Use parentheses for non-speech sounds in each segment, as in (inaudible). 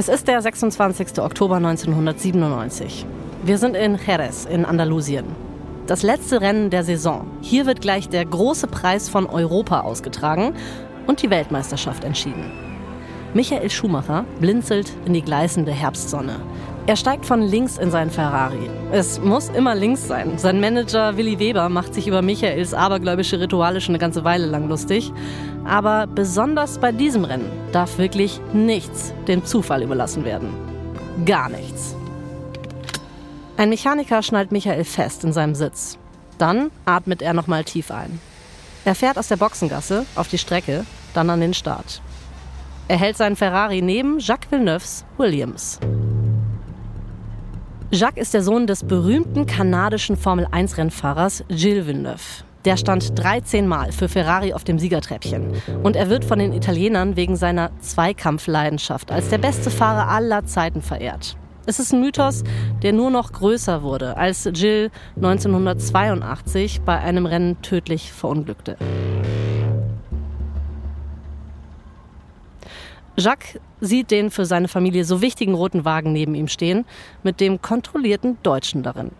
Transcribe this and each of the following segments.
Es ist der 26. Oktober 1997. Wir sind in Jerez in Andalusien. Das letzte Rennen der Saison. Hier wird gleich der große Preis von Europa ausgetragen und die Weltmeisterschaft entschieden. Michael Schumacher blinzelt in die gleißende Herbstsonne. Er steigt von links in seinen Ferrari. Es muss immer links sein. Sein Manager Willi Weber macht sich über Michaels abergläubische Rituale schon eine ganze Weile lang lustig. Aber besonders bei diesem Rennen darf wirklich nichts dem Zufall überlassen werden. Gar nichts. Ein Mechaniker schnallt Michael fest in seinem Sitz. Dann atmet er nochmal tief ein. Er fährt aus der Boxengasse auf die Strecke, dann an den Start. Er hält seinen Ferrari neben Jacques Villeneuves Williams. Jacques ist der Sohn des berühmten kanadischen Formel-1-Rennfahrers Gilles Villeneuve. Der stand 13 Mal für Ferrari auf dem Siegertreppchen. Und er wird von den Italienern wegen seiner Zweikampfleidenschaft als der beste Fahrer aller Zeiten verehrt. Es ist ein Mythos, der nur noch größer wurde, als Gilles 1982 bei einem Rennen tödlich verunglückte. Jacques sieht den für seine Familie so wichtigen roten Wagen neben ihm stehen, mit dem kontrollierten Deutschen darin.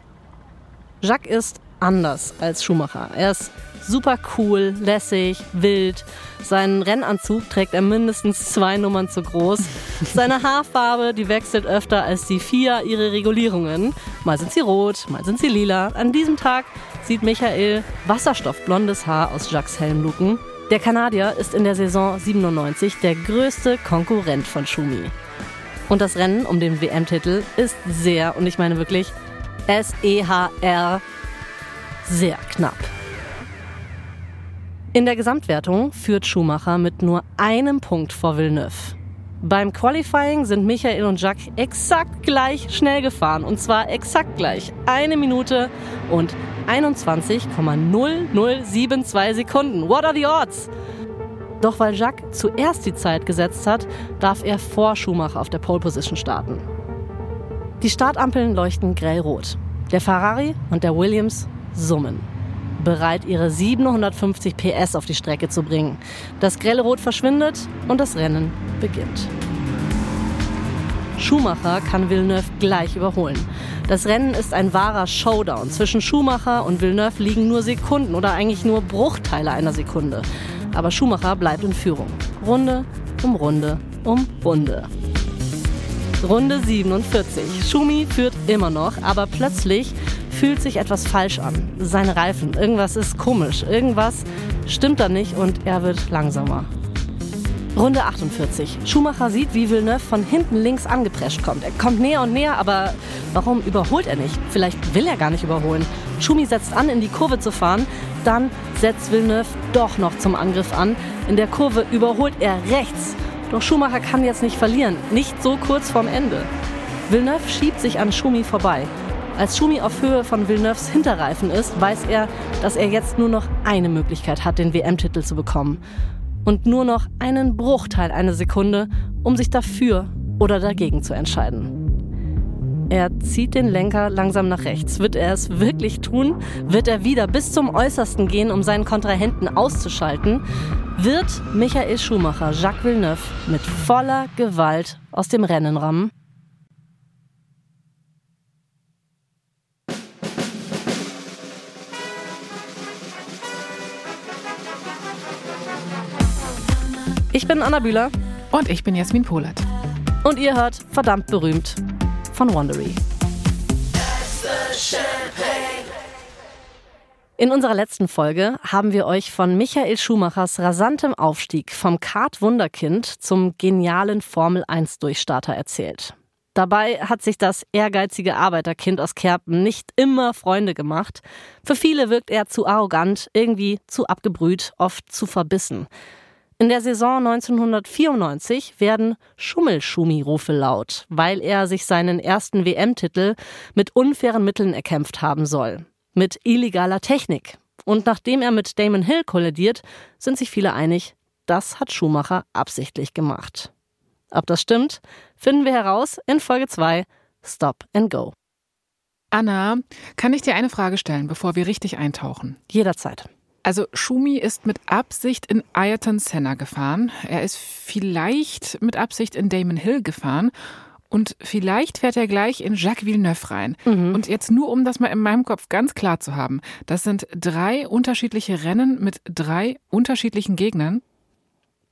Jacques ist anders als Schumacher. Er ist super cool, lässig, wild. Seinen Rennanzug trägt er mindestens zwei Nummern zu groß. (laughs) Seine Haarfarbe, die wechselt öfter als die vier ihre Regulierungen. Mal sind sie rot, mal sind sie lila. An diesem Tag sieht Michael wasserstoffblondes Haar aus Jacques Helmluken der Kanadier ist in der Saison 97 der größte Konkurrent von Schumi. Und das Rennen um den WM-Titel ist sehr, und ich meine wirklich S-E-H-R, sehr knapp. In der Gesamtwertung führt Schumacher mit nur einem Punkt vor Villeneuve. Beim Qualifying sind Michael und Jacques exakt gleich schnell gefahren. Und zwar exakt gleich. Eine Minute und 21,0072 Sekunden. What are the odds? Doch weil Jacques zuerst die Zeit gesetzt hat, darf er vor Schumacher auf der Pole Position starten. Die Startampeln leuchten grellrot. Der Ferrari und der Williams summen bereit, ihre 750 PS auf die Strecke zu bringen. Das grelle Rot verschwindet und das Rennen beginnt. Schumacher kann Villeneuve gleich überholen. Das Rennen ist ein wahrer Showdown. Zwischen Schumacher und Villeneuve liegen nur Sekunden oder eigentlich nur Bruchteile einer Sekunde. Aber Schumacher bleibt in Führung. Runde um Runde um Runde. Runde 47. Schumi führt immer noch, aber plötzlich fühlt sich etwas falsch an. Seine Reifen, irgendwas ist komisch, irgendwas stimmt da nicht und er wird langsamer. Runde 48. Schumacher sieht, wie Villeneuve von hinten links angeprescht kommt. Er kommt näher und näher, aber warum überholt er nicht? Vielleicht will er gar nicht überholen. Schumi setzt an, in die Kurve zu fahren. Dann setzt Villeneuve doch noch zum Angriff an. In der Kurve überholt er rechts. Doch Schumacher kann jetzt nicht verlieren. Nicht so kurz vorm Ende. Villeneuve schiebt sich an Schumi vorbei. Als Schumi auf Höhe von Villeneuves Hinterreifen ist, weiß er, dass er jetzt nur noch eine Möglichkeit hat, den WM-Titel zu bekommen. Und nur noch einen Bruchteil einer Sekunde, um sich dafür oder dagegen zu entscheiden. Er zieht den Lenker langsam nach rechts. Wird er es wirklich tun? Wird er wieder bis zum Äußersten gehen, um seinen Kontrahenten auszuschalten? Wird Michael Schumacher Jacques Villeneuve mit voller Gewalt aus dem Rennen rammen? Ich bin Anna Bühler. Und ich bin Jasmin Polat. Und ihr hört verdammt berühmt von Wandery. In unserer letzten Folge haben wir euch von Michael Schumachers rasantem Aufstieg vom Kart-Wunderkind zum genialen Formel-1-Durchstarter erzählt. Dabei hat sich das ehrgeizige Arbeiterkind aus Kerpen nicht immer Freunde gemacht. Für viele wirkt er zu arrogant, irgendwie zu abgebrüht, oft zu verbissen. In der Saison 1994 werden Schummelschumi-Rufe laut, weil er sich seinen ersten WM-Titel mit unfairen Mitteln erkämpft haben soll. Mit illegaler Technik. Und nachdem er mit Damon Hill kollidiert, sind sich viele einig, das hat Schumacher absichtlich gemacht. Ob das stimmt, finden wir heraus in Folge 2 Stop and Go. Anna, kann ich dir eine Frage stellen, bevor wir richtig eintauchen? Jederzeit. Also Schumi ist mit Absicht in Ayrton Senna gefahren. Er ist vielleicht mit Absicht in Damon Hill gefahren. Und vielleicht fährt er gleich in Jacques Villeneuve rein. Mhm. Und jetzt nur, um das mal in meinem Kopf ganz klar zu haben. Das sind drei unterschiedliche Rennen mit drei unterschiedlichen Gegnern.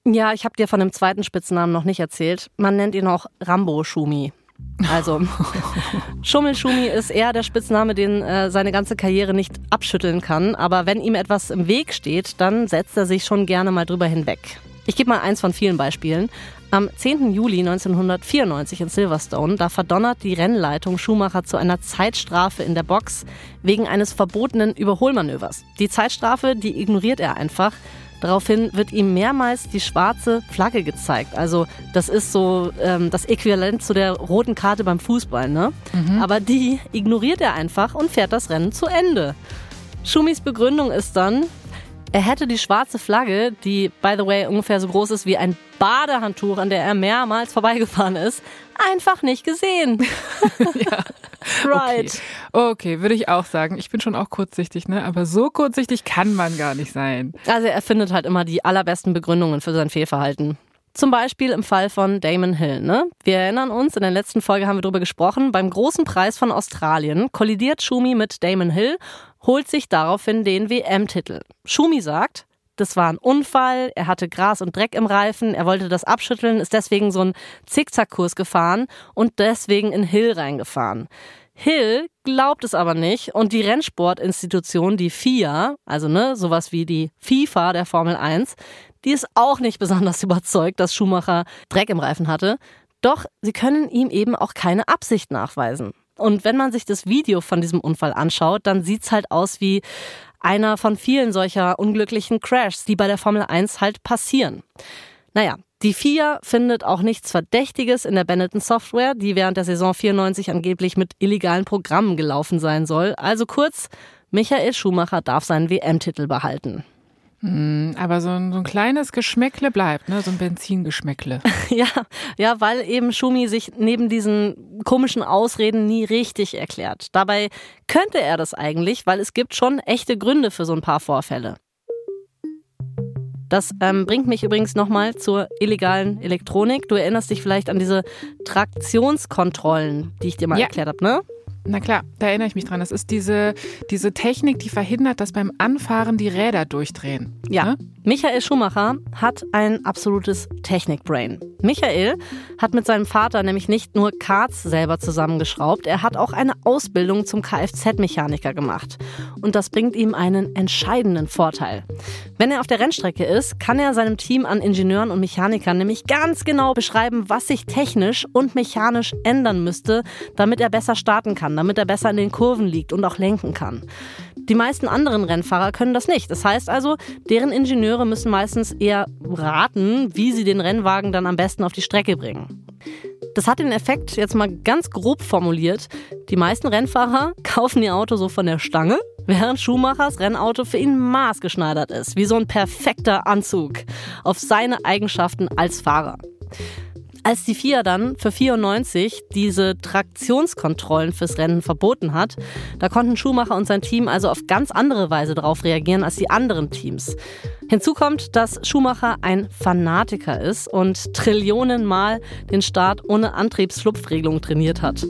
Ja, ich habe dir von dem zweiten Spitznamen noch nicht erzählt. Man nennt ihn auch Rambo Schumi. Also, Schummelschumi ist eher der Spitzname, den äh, seine ganze Karriere nicht abschütteln kann. Aber wenn ihm etwas im Weg steht, dann setzt er sich schon gerne mal drüber hinweg. Ich gebe mal eins von vielen Beispielen. Am 10. Juli 1994 in Silverstone, da verdonnert die Rennleitung Schumacher zu einer Zeitstrafe in der Box wegen eines verbotenen Überholmanövers. Die Zeitstrafe, die ignoriert er einfach Daraufhin wird ihm mehrmals die schwarze Flagge gezeigt. Also das ist so ähm, das Äquivalent zu der roten Karte beim Fußball. Ne? Mhm. Aber die ignoriert er einfach und fährt das Rennen zu Ende. Schumis Begründung ist dann, er hätte die schwarze Flagge, die, by the way, ungefähr so groß ist wie ein Badehandtuch, an der er mehrmals vorbeigefahren ist, einfach nicht gesehen. (laughs) ja. (laughs) Right. Okay. okay, würde ich auch sagen. Ich bin schon auch kurzsichtig, ne? Aber so kurzsichtig kann man gar nicht sein. Also er findet halt immer die allerbesten Begründungen für sein Fehlverhalten. Zum Beispiel im Fall von Damon Hill. Ne? Wir erinnern uns, in der letzten Folge haben wir darüber gesprochen. Beim großen Preis von Australien kollidiert Schumi mit Damon Hill, holt sich daraufhin den WM-Titel. Schumi sagt, das war ein Unfall, er hatte Gras und Dreck im Reifen, er wollte das abschütteln, ist deswegen so einen Zickzackkurs gefahren und deswegen in Hill reingefahren. Hill glaubt es aber nicht und die Rennsportinstitution, die FIA, also ne, sowas wie die FIFA der Formel 1, die ist auch nicht besonders (laughs) überzeugt, dass Schumacher Dreck im Reifen hatte. Doch sie können ihm eben auch keine Absicht nachweisen. Und wenn man sich das Video von diesem Unfall anschaut, dann sieht's halt aus wie einer von vielen solcher unglücklichen Crashs, die bei der Formel 1 halt passieren. Naja, die FIA findet auch nichts Verdächtiges in der Benetton Software, die während der Saison 94 angeblich mit illegalen Programmen gelaufen sein soll. Also kurz, Michael Schumacher darf seinen WM-Titel behalten. Hm, aber so ein, so ein kleines Geschmäckle bleibt, ne? so ein Benzingeschmäckle. (laughs) ja, ja, weil eben Schumi sich neben diesen komischen Ausreden nie richtig erklärt. Dabei könnte er das eigentlich, weil es gibt schon echte Gründe für so ein paar Vorfälle. Das ähm, bringt mich übrigens nochmal zur illegalen Elektronik. Du erinnerst dich vielleicht an diese Traktionskontrollen, die ich dir mal ja. erklärt habe, ne? Na klar, da erinnere ich mich dran. Das ist diese, diese Technik, die verhindert, dass beim Anfahren die Räder durchdrehen. Ja. Ne? Michael Schumacher hat ein absolutes Technikbrain. Michael hat mit seinem Vater nämlich nicht nur Karts selber zusammengeschraubt, er hat auch eine Ausbildung zum Kfz-Mechaniker gemacht. Und das bringt ihm einen entscheidenden Vorteil. Wenn er auf der Rennstrecke ist, kann er seinem Team an Ingenieuren und Mechanikern nämlich ganz genau beschreiben, was sich technisch und mechanisch ändern müsste, damit er besser starten kann, damit er besser in den Kurven liegt und auch lenken kann. Die meisten anderen Rennfahrer können das nicht. Das heißt also, deren Ingenieure müssen meistens eher raten, wie sie den Rennwagen dann am besten auf die Strecke bringen. Das hat den Effekt, jetzt mal ganz grob formuliert, die meisten Rennfahrer (laughs) kaufen ihr Auto so von der Stange, während Schumachers Rennauto für ihn maßgeschneidert ist, wie so ein perfekter Anzug auf seine Eigenschaften als Fahrer. Als die FIA dann für 94 diese Traktionskontrollen fürs Rennen verboten hat, da konnten Schumacher und sein Team also auf ganz andere Weise darauf reagieren als die anderen Teams. Hinzu kommt, dass Schumacher ein Fanatiker ist und Trillionenmal den Start ohne Antriebsschlupfregelung trainiert hat.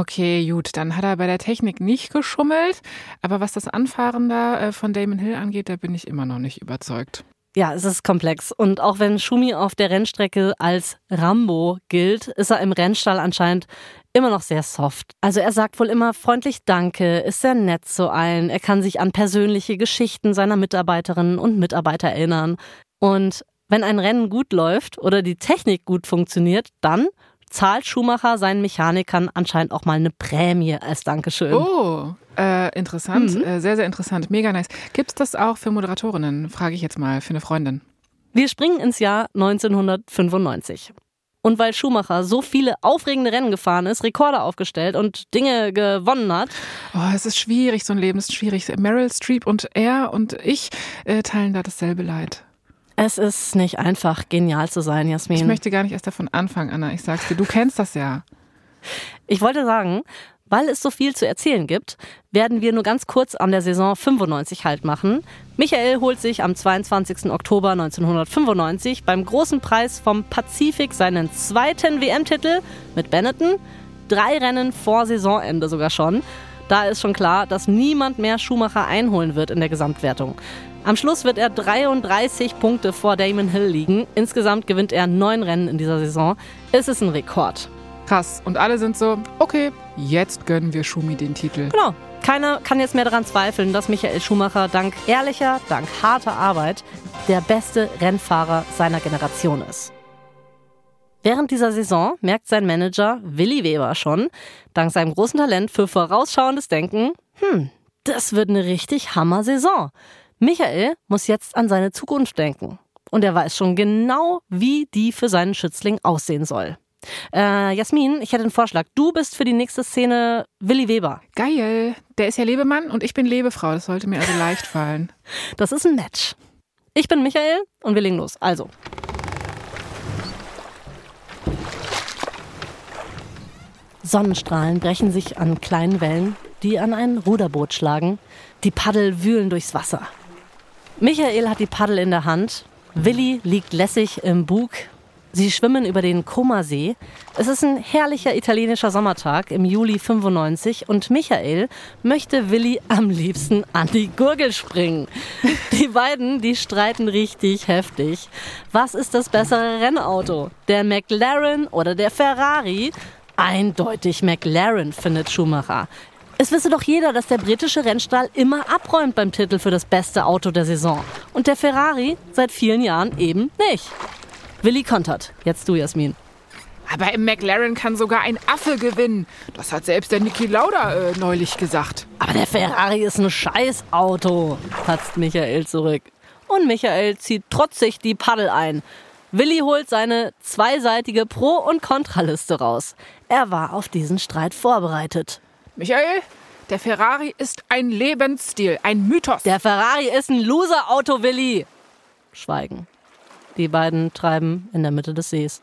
Okay, gut, dann hat er bei der Technik nicht geschummelt. Aber was das Anfahren da äh, von Damon Hill angeht, da bin ich immer noch nicht überzeugt. Ja, es ist komplex. Und auch wenn Schumi auf der Rennstrecke als Rambo gilt, ist er im Rennstall anscheinend immer noch sehr soft. Also er sagt wohl immer freundlich Danke, ist sehr nett zu allen. Er kann sich an persönliche Geschichten seiner Mitarbeiterinnen und Mitarbeiter erinnern. Und wenn ein Rennen gut läuft oder die Technik gut funktioniert, dann zahlt Schumacher seinen Mechanikern anscheinend auch mal eine Prämie als Dankeschön. Oh, äh, interessant. Mhm. Äh, sehr, sehr interessant. Mega nice. Gibt es das auch für Moderatorinnen? Frage ich jetzt mal für eine Freundin. Wir springen ins Jahr 1995. Und weil Schumacher so viele aufregende Rennen gefahren ist, Rekorde aufgestellt und Dinge gewonnen hat. Oh, es ist schwierig, so ein Leben ist schwierig. Meryl Streep und er und ich äh, teilen da dasselbe Leid. Es ist nicht einfach, genial zu sein, Jasmin. Ich möchte gar nicht erst davon anfangen, Anna. Ich sag's dir, du kennst das ja. Ich wollte sagen, Weil es so viel zu erzählen gibt, werden wir nur ganz kurz an der Saison 95 halt machen. Michael holt sich am 22. Oktober 1995 beim großen Preis vom Pazifik seinen zweiten WM-Titel mit Benetton. Drei Rennen vor Saisonende sogar schon. Da ist schon klar, dass niemand mehr Schumacher einholen wird in der Gesamtwertung. Am Schluss wird er 33 Punkte vor Damon Hill liegen. Insgesamt gewinnt er neun Rennen in dieser Saison. Es ist ein Rekord. Krass. Und alle sind so, okay, jetzt gönnen wir Schumi den Titel. Genau. Keiner kann jetzt mehr daran zweifeln, dass Michael Schumacher dank ehrlicher, dank harter Arbeit der beste Rennfahrer seiner Generation ist. Während dieser Saison merkt sein Manager Willi Weber schon, dank seinem großen Talent für vorausschauendes Denken, hm, das wird eine richtig Hammer-Saison. Michael muss jetzt an seine Zukunft denken. Und er weiß schon genau, wie die für seinen Schützling aussehen soll. Äh, Jasmin, ich hätte einen Vorschlag. Du bist für die nächste Szene Willi Weber. Geil. Der ist ja Lebemann und ich bin Lebefrau. Das sollte mir also leicht fallen. (laughs) Das ist ein Match. Ich bin Michael und wir legen los. Also. Sonnenstrahlen brechen sich an kleinen Wellen, die an ein Ruderboot schlagen. Die Paddel wühlen durchs Wasser. Michael hat die Paddel in der Hand. Willi liegt lässig im Bug Sie schwimmen über den Comasee. Es ist ein herrlicher italienischer Sommertag im Juli 95 und Michael möchte Willi am liebsten an die Gurgel springen. Die beiden, die streiten richtig heftig. Was ist das bessere Rennauto? Der McLaren oder der Ferrari? Eindeutig McLaren, findet Schumacher. Es wisse doch jeder, dass der britische Rennstall immer abräumt beim Titel für das beste Auto der Saison. Und der Ferrari seit vielen Jahren eben nicht. Willi kontert. Jetzt du, Jasmin. Aber im McLaren kann sogar ein Affe gewinnen. Das hat selbst der Niki Lauda äh, neulich gesagt. Aber der Ferrari ist ein Scheißauto, patzt Michael zurück. Und Michael zieht trotzig die Paddel ein. Willi holt seine zweiseitige Pro- und Kontraliste raus. Er war auf diesen Streit vorbereitet. Michael, der Ferrari ist ein Lebensstil, ein Mythos. Der Ferrari ist ein Loser-Auto, Willi. Schweigen. Die beiden treiben in der Mitte des Sees.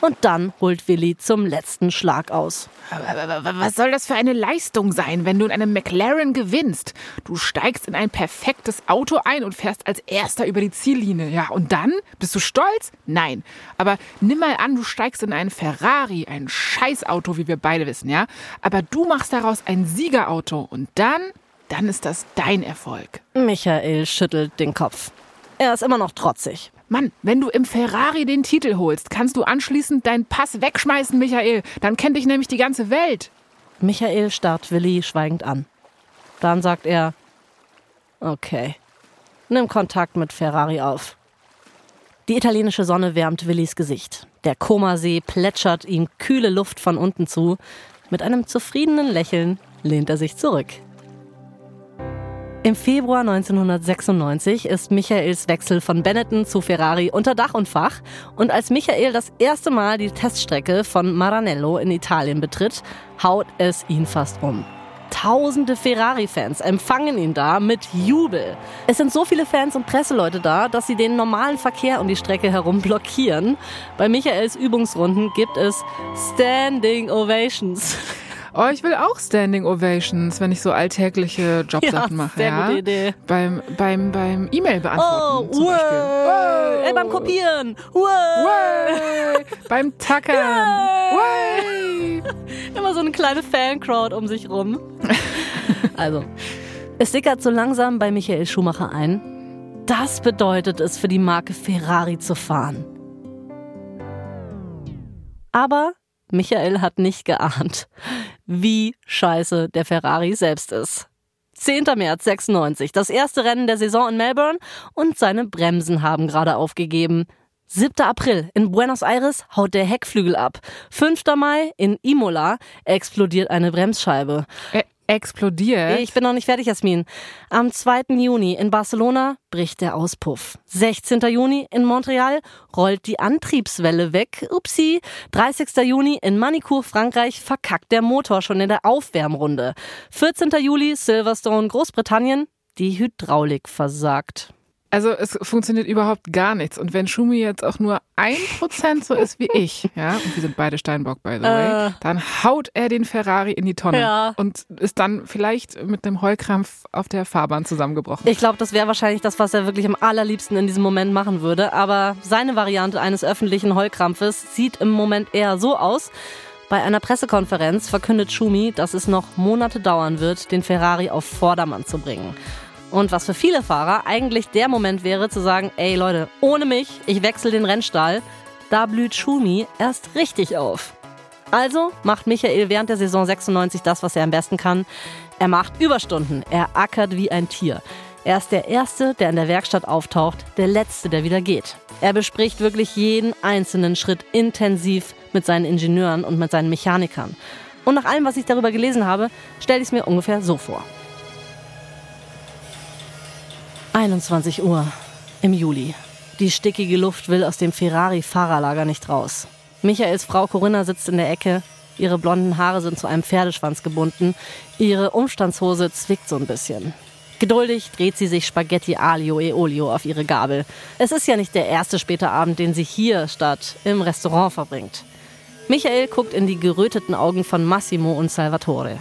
Und dann holt Willi zum letzten Schlag aus. Was soll das für eine Leistung sein, wenn du in einem McLaren gewinnst? Du steigst in ein perfektes Auto ein und fährst als erster über die Ziellinie. Ja, und dann? Bist du stolz? Nein. Aber nimm mal an, du steigst in einen Ferrari, ein Scheißauto, wie wir beide wissen, ja? Aber du machst daraus ein Siegerauto und dann, dann ist das dein Erfolg. Michael schüttelt den Kopf. Er ist immer noch trotzig. Mann, wenn du im Ferrari den Titel holst, kannst du anschließend deinen Pass wegschmeißen, Michael. Dann kennt dich nämlich die ganze Welt. Michael starrt Willi schweigend an. Dann sagt er, okay, nimm Kontakt mit Ferrari auf. Die italienische Sonne wärmt Willis Gesicht. Der Komasee plätschert ihm kühle Luft von unten zu. Mit einem zufriedenen Lächeln lehnt er sich zurück. Im Februar 1996 ist Michaels Wechsel von Benetton zu Ferrari unter Dach und Fach. Und als Michael das erste Mal die Teststrecke von Maranello in Italien betritt, haut es ihn fast um. Tausende Ferrari-Fans empfangen ihn da mit Jubel. Es sind so viele Fans und Presseleute da, dass sie den normalen Verkehr um die Strecke herum blockieren. Bei Michaels Übungsrunden gibt es Standing Ovations. (laughs) Oh, ich will auch Standing Ovations, wenn ich so alltägliche Jobsachen Ja, mache. sehr ja? gute Idee. Beim, beim, beim E-Mail Oh, beantworten zum wow. Beispiel. Wow. Ey, beim Kopieren. Wow. Way. beim Tackern. Way. Immer so eine kleine Fancrowd um sich rum. Also, es sickert so langsam bei Michael Schumacher ein. Das bedeutet es für die Marke Ferrari zu fahren. Aber Michael hat nicht geahnt, wie scheiße der Ferrari selbst ist. 10. März 96, das erste Rennen der Saison in Melbourne und seine Bremsen haben gerade aufgegeben. 7. April in Buenos Aires haut der Heckflügel ab. 5. Mai in Imola explodiert eine Bremsscheibe. Explodiert. Ich bin noch nicht fertig, Jasmin. Am 2. Juni in Barcelona bricht der Auspuff. 16. Juni in Montreal rollt die Antriebswelle weg. Upsi. 30. Juni in Manicourt, Frankreich, verkackt der Motor schon in der Aufwärmrunde. 14. Juli Silverstone, Großbritannien. Die Hydraulik versagt. Also es funktioniert überhaupt gar nichts. Und wenn Schumi jetzt auch nur ein Prozent so ist wie ich, (laughs) ja, und wir sind beide Steinbock, by the way, äh. dann haut er den Ferrari in die Tonne ja. und ist dann vielleicht mit einem Heulkrampf auf der Fahrbahn zusammengebrochen. Ich glaube, das wäre wahrscheinlich das, was er wirklich am allerliebsten in diesem Moment machen würde. Aber seine Variante eines öffentlichen Heulkrampfes sieht im Moment eher so aus. Bei einer Pressekonferenz verkündet Schumi, dass es noch Monate dauern wird, den Ferrari auf Vordermann zu bringen. Und was für viele Fahrer eigentlich der Moment wäre, zu sagen, ey Leute, ohne mich, ich wechsle den Rennstall, da blüht Schumi erst richtig auf. Also macht Michael während der Saison 96 das, was er am besten kann. Er macht Überstunden, er ackert wie ein Tier. Er ist der Erste, der in der Werkstatt auftaucht, der Letzte, der wieder geht. Er bespricht wirklich jeden einzelnen Schritt intensiv mit seinen Ingenieuren und mit seinen Mechanikern. Und nach allem, was ich darüber gelesen habe, stelle ich es mir ungefähr so vor. 21 Uhr im Juli. Die stickige Luft will aus dem Ferrari-Fahrerlager nicht raus. Michaels Frau Corinna sitzt in der Ecke. Ihre blonden Haare sind zu einem Pferdeschwanz gebunden. Ihre Umstandshose zwickt so ein bisschen. Geduldig dreht sie sich Spaghetti Alio e Olio auf ihre Gabel. Es ist ja nicht der erste späte Abend, den sie hier statt im Restaurant verbringt. Michael guckt in die geröteten Augen von Massimo und Salvatore.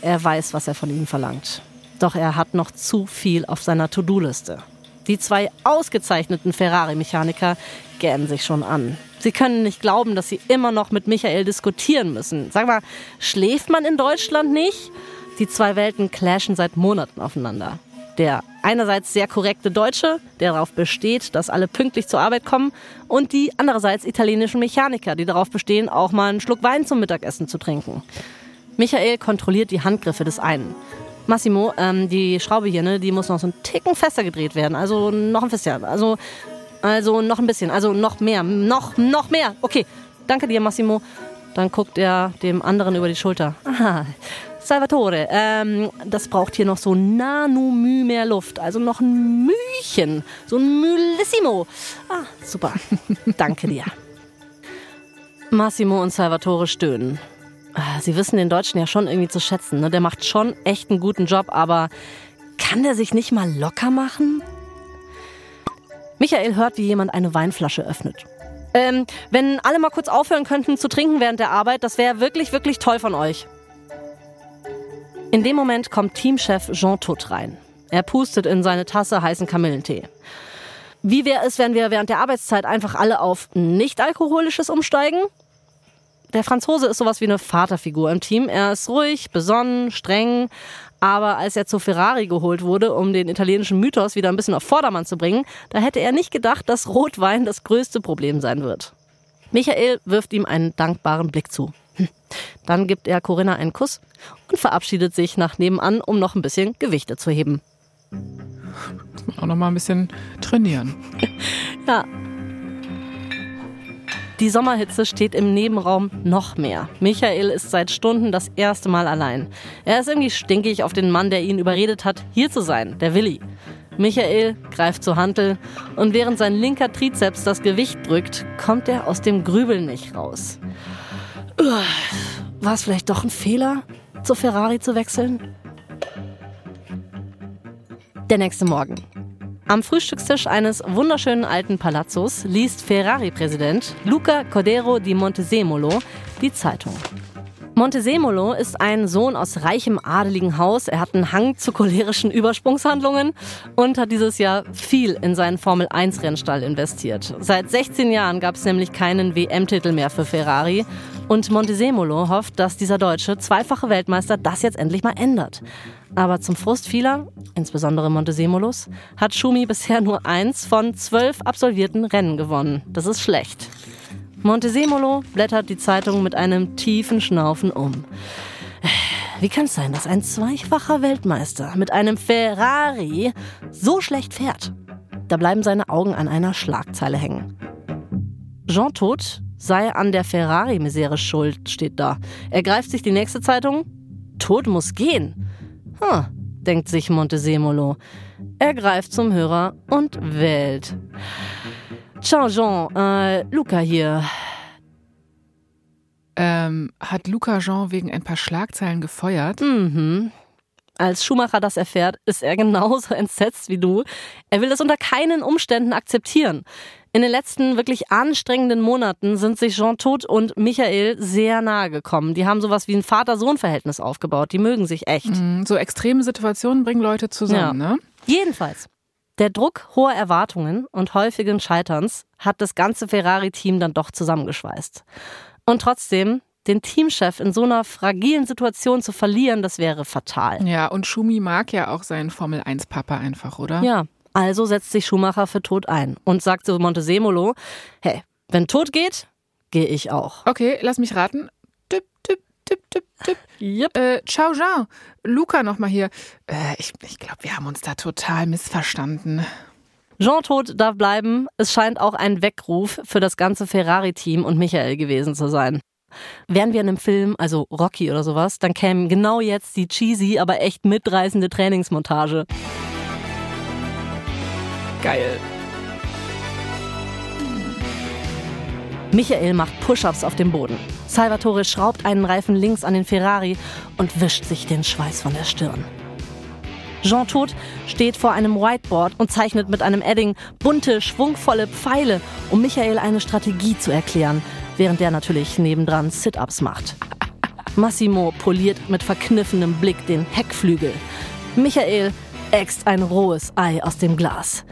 Er weiß, was er von ihnen verlangt. Doch er hat noch zu viel auf seiner To-Do-Liste. Die zwei ausgezeichneten Ferrari-Mechaniker gähnen sich schon an. Sie können nicht glauben, dass sie immer noch mit Michael diskutieren müssen. Sag mal, schläft man in Deutschland nicht? Die zwei Welten clashen seit Monaten aufeinander. Der einerseits sehr korrekte Deutsche, der darauf besteht, dass alle pünktlich zur Arbeit kommen, und die andererseits italienischen Mechaniker, die darauf bestehen, auch mal einen Schluck Wein zum Mittagessen zu trinken. Michael kontrolliert die Handgriffe des einen. Massimo, ähm, die Schraube hier, ne, die muss noch so ein Ticken fester gedreht werden. Also noch ein bisschen. Also, also noch ein bisschen. Also noch mehr. Noch, noch mehr. Okay. Danke dir, Massimo. Dann guckt er dem anderen über die Schulter. Aha. Salvatore, ähm, das braucht hier noch so nanomü mehr Luft. Also noch ein Mühchen. So ein Mülissimo. Ah, super. (laughs) Danke dir. Massimo und Salvatore stöhnen. Ah, Sie wissen den Deutschen ja schon irgendwie zu schätzen. Ne? Der macht schon echt einen guten Job, aber kann der sich nicht mal locker machen? Michael hört, wie jemand eine Weinflasche öffnet. Ähm, wenn alle mal kurz aufhören könnten zu trinken während der Arbeit, das wäre wirklich, wirklich toll von euch. In dem Moment kommt Teamchef Jean Tutt rein. Er pustet in seine Tasse heißen Kamillentee. Wie wäre es, wenn wir während der Arbeitszeit einfach alle auf nicht-alkoholisches umsteigen? Der Franzose ist sowas wie eine Vaterfigur im Team. Er ist ruhig, besonnen, streng. Aber als er zu Ferrari geholt wurde, um den italienischen Mythos wieder ein bisschen auf Vordermann zu bringen, da hätte er nicht gedacht, dass Rotwein das größte Problem sein wird. Michael wirft ihm einen dankbaren Blick zu. Hm. Dann gibt er Corinna einen Kuss und verabschiedet sich nach nebenan, um noch ein bisschen Gewichte zu heben. Auch noch mal ein bisschen trainieren. ja, die Sommerhitze steht im Nebenraum noch mehr. Michael ist seit Stunden das erste Mal allein. Er ist irgendwie stinkig auf den Mann, der ihn überredet hat, hier zu sein, der Willi. Michael greift zur Hantel und während sein linker Trizeps das Gewicht drückt, kommt er aus dem Grübeln nicht raus. War es vielleicht doch ein Fehler, zur Ferrari zu wechseln? Der nächste Morgen. Am Frühstückstisch eines wunderschönen alten Palazzos liest Ferrari-Präsident Luca Cordero di Montesemolo die Zeitung. Montesemolo ist ein Sohn aus reichem adeligen Haus. Er hat einen Hang zu cholerischen Übersprungshandlungen und hat dieses Jahr viel in seinen Formel-1-Rennstall investiert. Seit 16 Jahren gab es nämlich keinen WM-Titel mehr für Ferrari. Und Montesemolo hofft, dass dieser deutsche zweifache Weltmeister das jetzt endlich mal ändert. Aber zum Frust vieler, insbesondere Montesemolos, hat Schumi bisher nur eins von zwölf absolvierten Rennen gewonnen. Das ist schlecht. Montesemolo blättert die Zeitung mit einem tiefen Schnaufen um. Wie kann es sein, dass ein zweifacher Weltmeister mit einem Ferrari so schlecht fährt? Da bleiben seine Augen an einer Schlagzeile hängen. Jean Todt sei an der Ferrari-Misere schuld, steht da. Er greift sich die nächste Zeitung. Tod muss gehen. Hm, denkt sich Montesemolo. Er greift zum Hörer und wählt. Ciao, Jean. Äh, Luca hier. Ähm, hat Luca Jean wegen ein paar Schlagzeilen gefeuert? Mhm. Als Schumacher das erfährt, ist er genauso (laughs) entsetzt wie du. Er will es unter keinen Umständen akzeptieren. In den letzten wirklich anstrengenden Monaten sind sich Jean Todt und Michael sehr nahe gekommen. Die haben sowas wie ein Vater-Sohn-Verhältnis aufgebaut. Die mögen sich echt. Mhm, so extreme Situationen bringen Leute zusammen, ja. ne? Jedenfalls. Der Druck hoher Erwartungen und häufigen Scheiterns hat das ganze Ferrari-Team dann doch zusammengeschweißt. Und trotzdem, den Teamchef in so einer fragilen Situation zu verlieren, das wäre fatal. Ja, und Schumi mag ja auch seinen Formel-1-Papa einfach, oder? Ja, also setzt sich Schumacher für Tod ein und sagt zu Montesemolo, hey, wenn Tod geht, gehe ich auch. Okay, lass mich raten. Tipp, tipp, tipp, tipp, tipp. Yep. Äh, ciao, Jean. Luca nochmal hier. Äh, ich ich glaube, wir haben uns da total missverstanden. Jean Tod darf bleiben. Es scheint auch ein Weckruf für das ganze Ferrari-Team und Michael gewesen zu sein. Wären wir in einem Film, also Rocky oder sowas, dann käme genau jetzt die cheesy, aber echt mitreißende Trainingsmontage. Geil. Michael macht Push-ups auf dem Boden. Salvatore schraubt einen Reifen links an den Ferrari und wischt sich den Schweiß von der Stirn. Jean Todt steht vor einem Whiteboard und zeichnet mit einem Edding bunte, schwungvolle Pfeile, um Michael eine Strategie zu erklären, während der natürlich nebendran Sit-ups macht. Massimo poliert mit verkniffenem Blick den Heckflügel. Michael äxt ein rohes Ei aus dem Glas.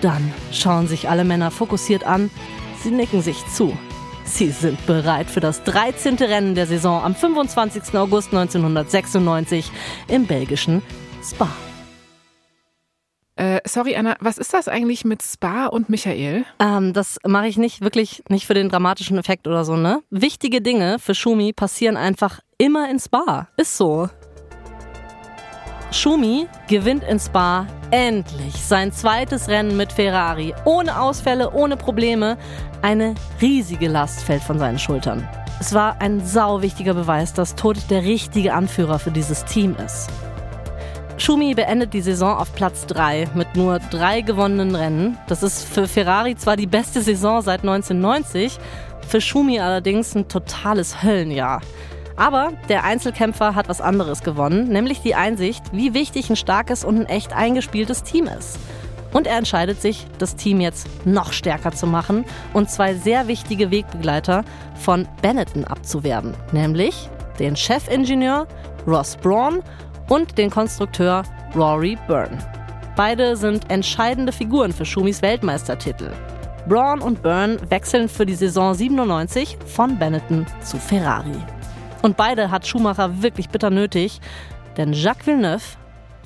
Dann schauen sich alle Männer fokussiert an. Sie nicken sich zu. Sie sind bereit für das 13. Rennen der Saison am 25. August 1996 im belgischen Spa. Äh, sorry, Anna, was ist das eigentlich mit Spa und Michael? Ähm, das mache ich nicht wirklich, nicht für den dramatischen Effekt oder so, ne? Wichtige Dinge für Schumi passieren einfach immer in Spa. Ist so. Schumi gewinnt in Spa endlich sein zweites Rennen mit Ferrari. Ohne Ausfälle, ohne Probleme. Eine riesige Last fällt von seinen Schultern. Es war ein sau wichtiger Beweis, dass Tod der richtige Anführer für dieses Team ist. Schumi beendet die Saison auf Platz 3 mit nur drei gewonnenen Rennen. Das ist für Ferrari zwar die beste Saison seit 1990, für Schumi allerdings ein totales Höllenjahr. Aber der Einzelkämpfer hat was anderes gewonnen, nämlich die Einsicht, wie wichtig ein starkes und ein echt eingespieltes Team ist. Und er entscheidet sich, das Team jetzt noch stärker zu machen und zwei sehr wichtige Wegbegleiter von Benetton abzuwerben, nämlich den Chefingenieur Ross Braun und den Konstrukteur Rory Byrne. Beide sind entscheidende Figuren für Schumis Weltmeistertitel. Braun und Byrne wechseln für die Saison 97 von Benetton zu Ferrari. Und beide hat Schumacher wirklich bitter nötig, denn Jacques Villeneuve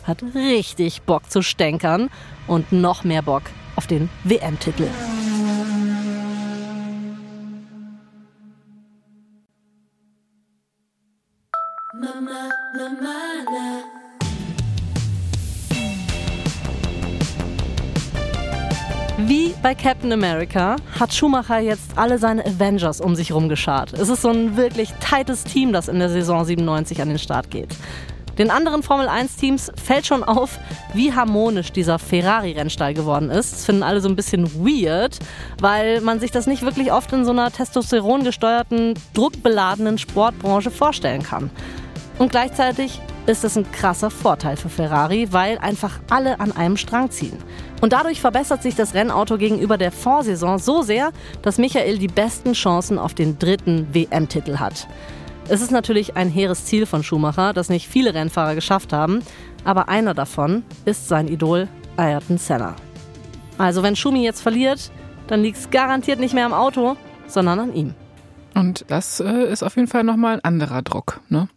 hat richtig Bock zu stänkern und noch mehr Bock auf den WM-Titel. Mama, Mama, Wie bei Captain America hat Schumacher jetzt alle seine Avengers um sich rumgeschart. Es ist so ein wirklich tightes Team, das in der Saison 97 an den Start geht. Den anderen Formel 1-Teams fällt schon auf, wie harmonisch dieser Ferrari-Rennstall geworden ist. Das finden alle so ein bisschen weird, weil man sich das nicht wirklich oft in so einer testosterongesteuerten, druckbeladenen Sportbranche vorstellen kann. Und gleichzeitig ist es ein krasser Vorteil für Ferrari, weil einfach alle an einem Strang ziehen. Und dadurch verbessert sich das Rennauto gegenüber der Vorsaison so sehr, dass Michael die besten Chancen auf den dritten WM-Titel hat. Es ist natürlich ein hehres Ziel von Schumacher, das nicht viele Rennfahrer geschafft haben, aber einer davon ist sein Idol Ayrton Senna. Also wenn Schumi jetzt verliert, dann liegt es garantiert nicht mehr am Auto, sondern an ihm. Und das äh, ist auf jeden Fall nochmal ein anderer Druck, ne?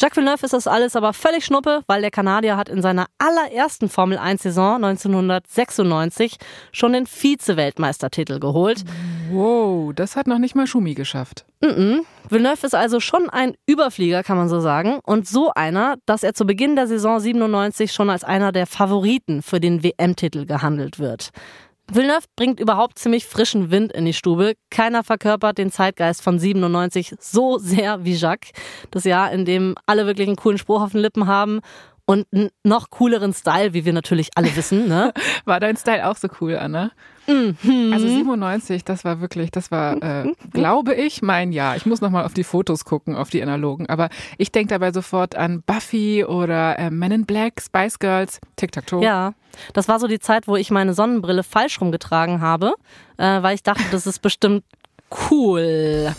Jacques Villeneuve ist das alles aber völlig schnuppe, weil der Kanadier hat in seiner allerersten Formel 1-Saison 1996 schon den Vize-Weltmeistertitel geholt. Wow, das hat noch nicht mal Schumi geschafft. Mm -mm. Villeneuve ist also schon ein Überflieger, kann man so sagen. Und so einer, dass er zu Beginn der Saison 97 schon als einer der Favoriten für den WM-Titel gehandelt wird. Villeneuve bringt überhaupt ziemlich frischen Wind in die Stube. Keiner verkörpert den Zeitgeist von 97 so sehr wie Jacques. Das Jahr, in dem alle wirklich einen coolen Spruch auf den Lippen haben und einen noch cooleren Style, wie wir natürlich alle wissen. Ne? (laughs) War dein Style auch so cool, Anna? Mhm. Also 97, das war wirklich, das war, äh, (laughs) glaube ich, mein Jahr. Ich muss nochmal auf die Fotos gucken, auf die analogen. Aber ich denke dabei sofort an Buffy oder äh, Men in Black, Spice Girls, Tic-Tac-Toe. Ja, das war so die Zeit, wo ich meine Sonnenbrille falsch rumgetragen habe, äh, weil ich dachte, das ist bestimmt cool.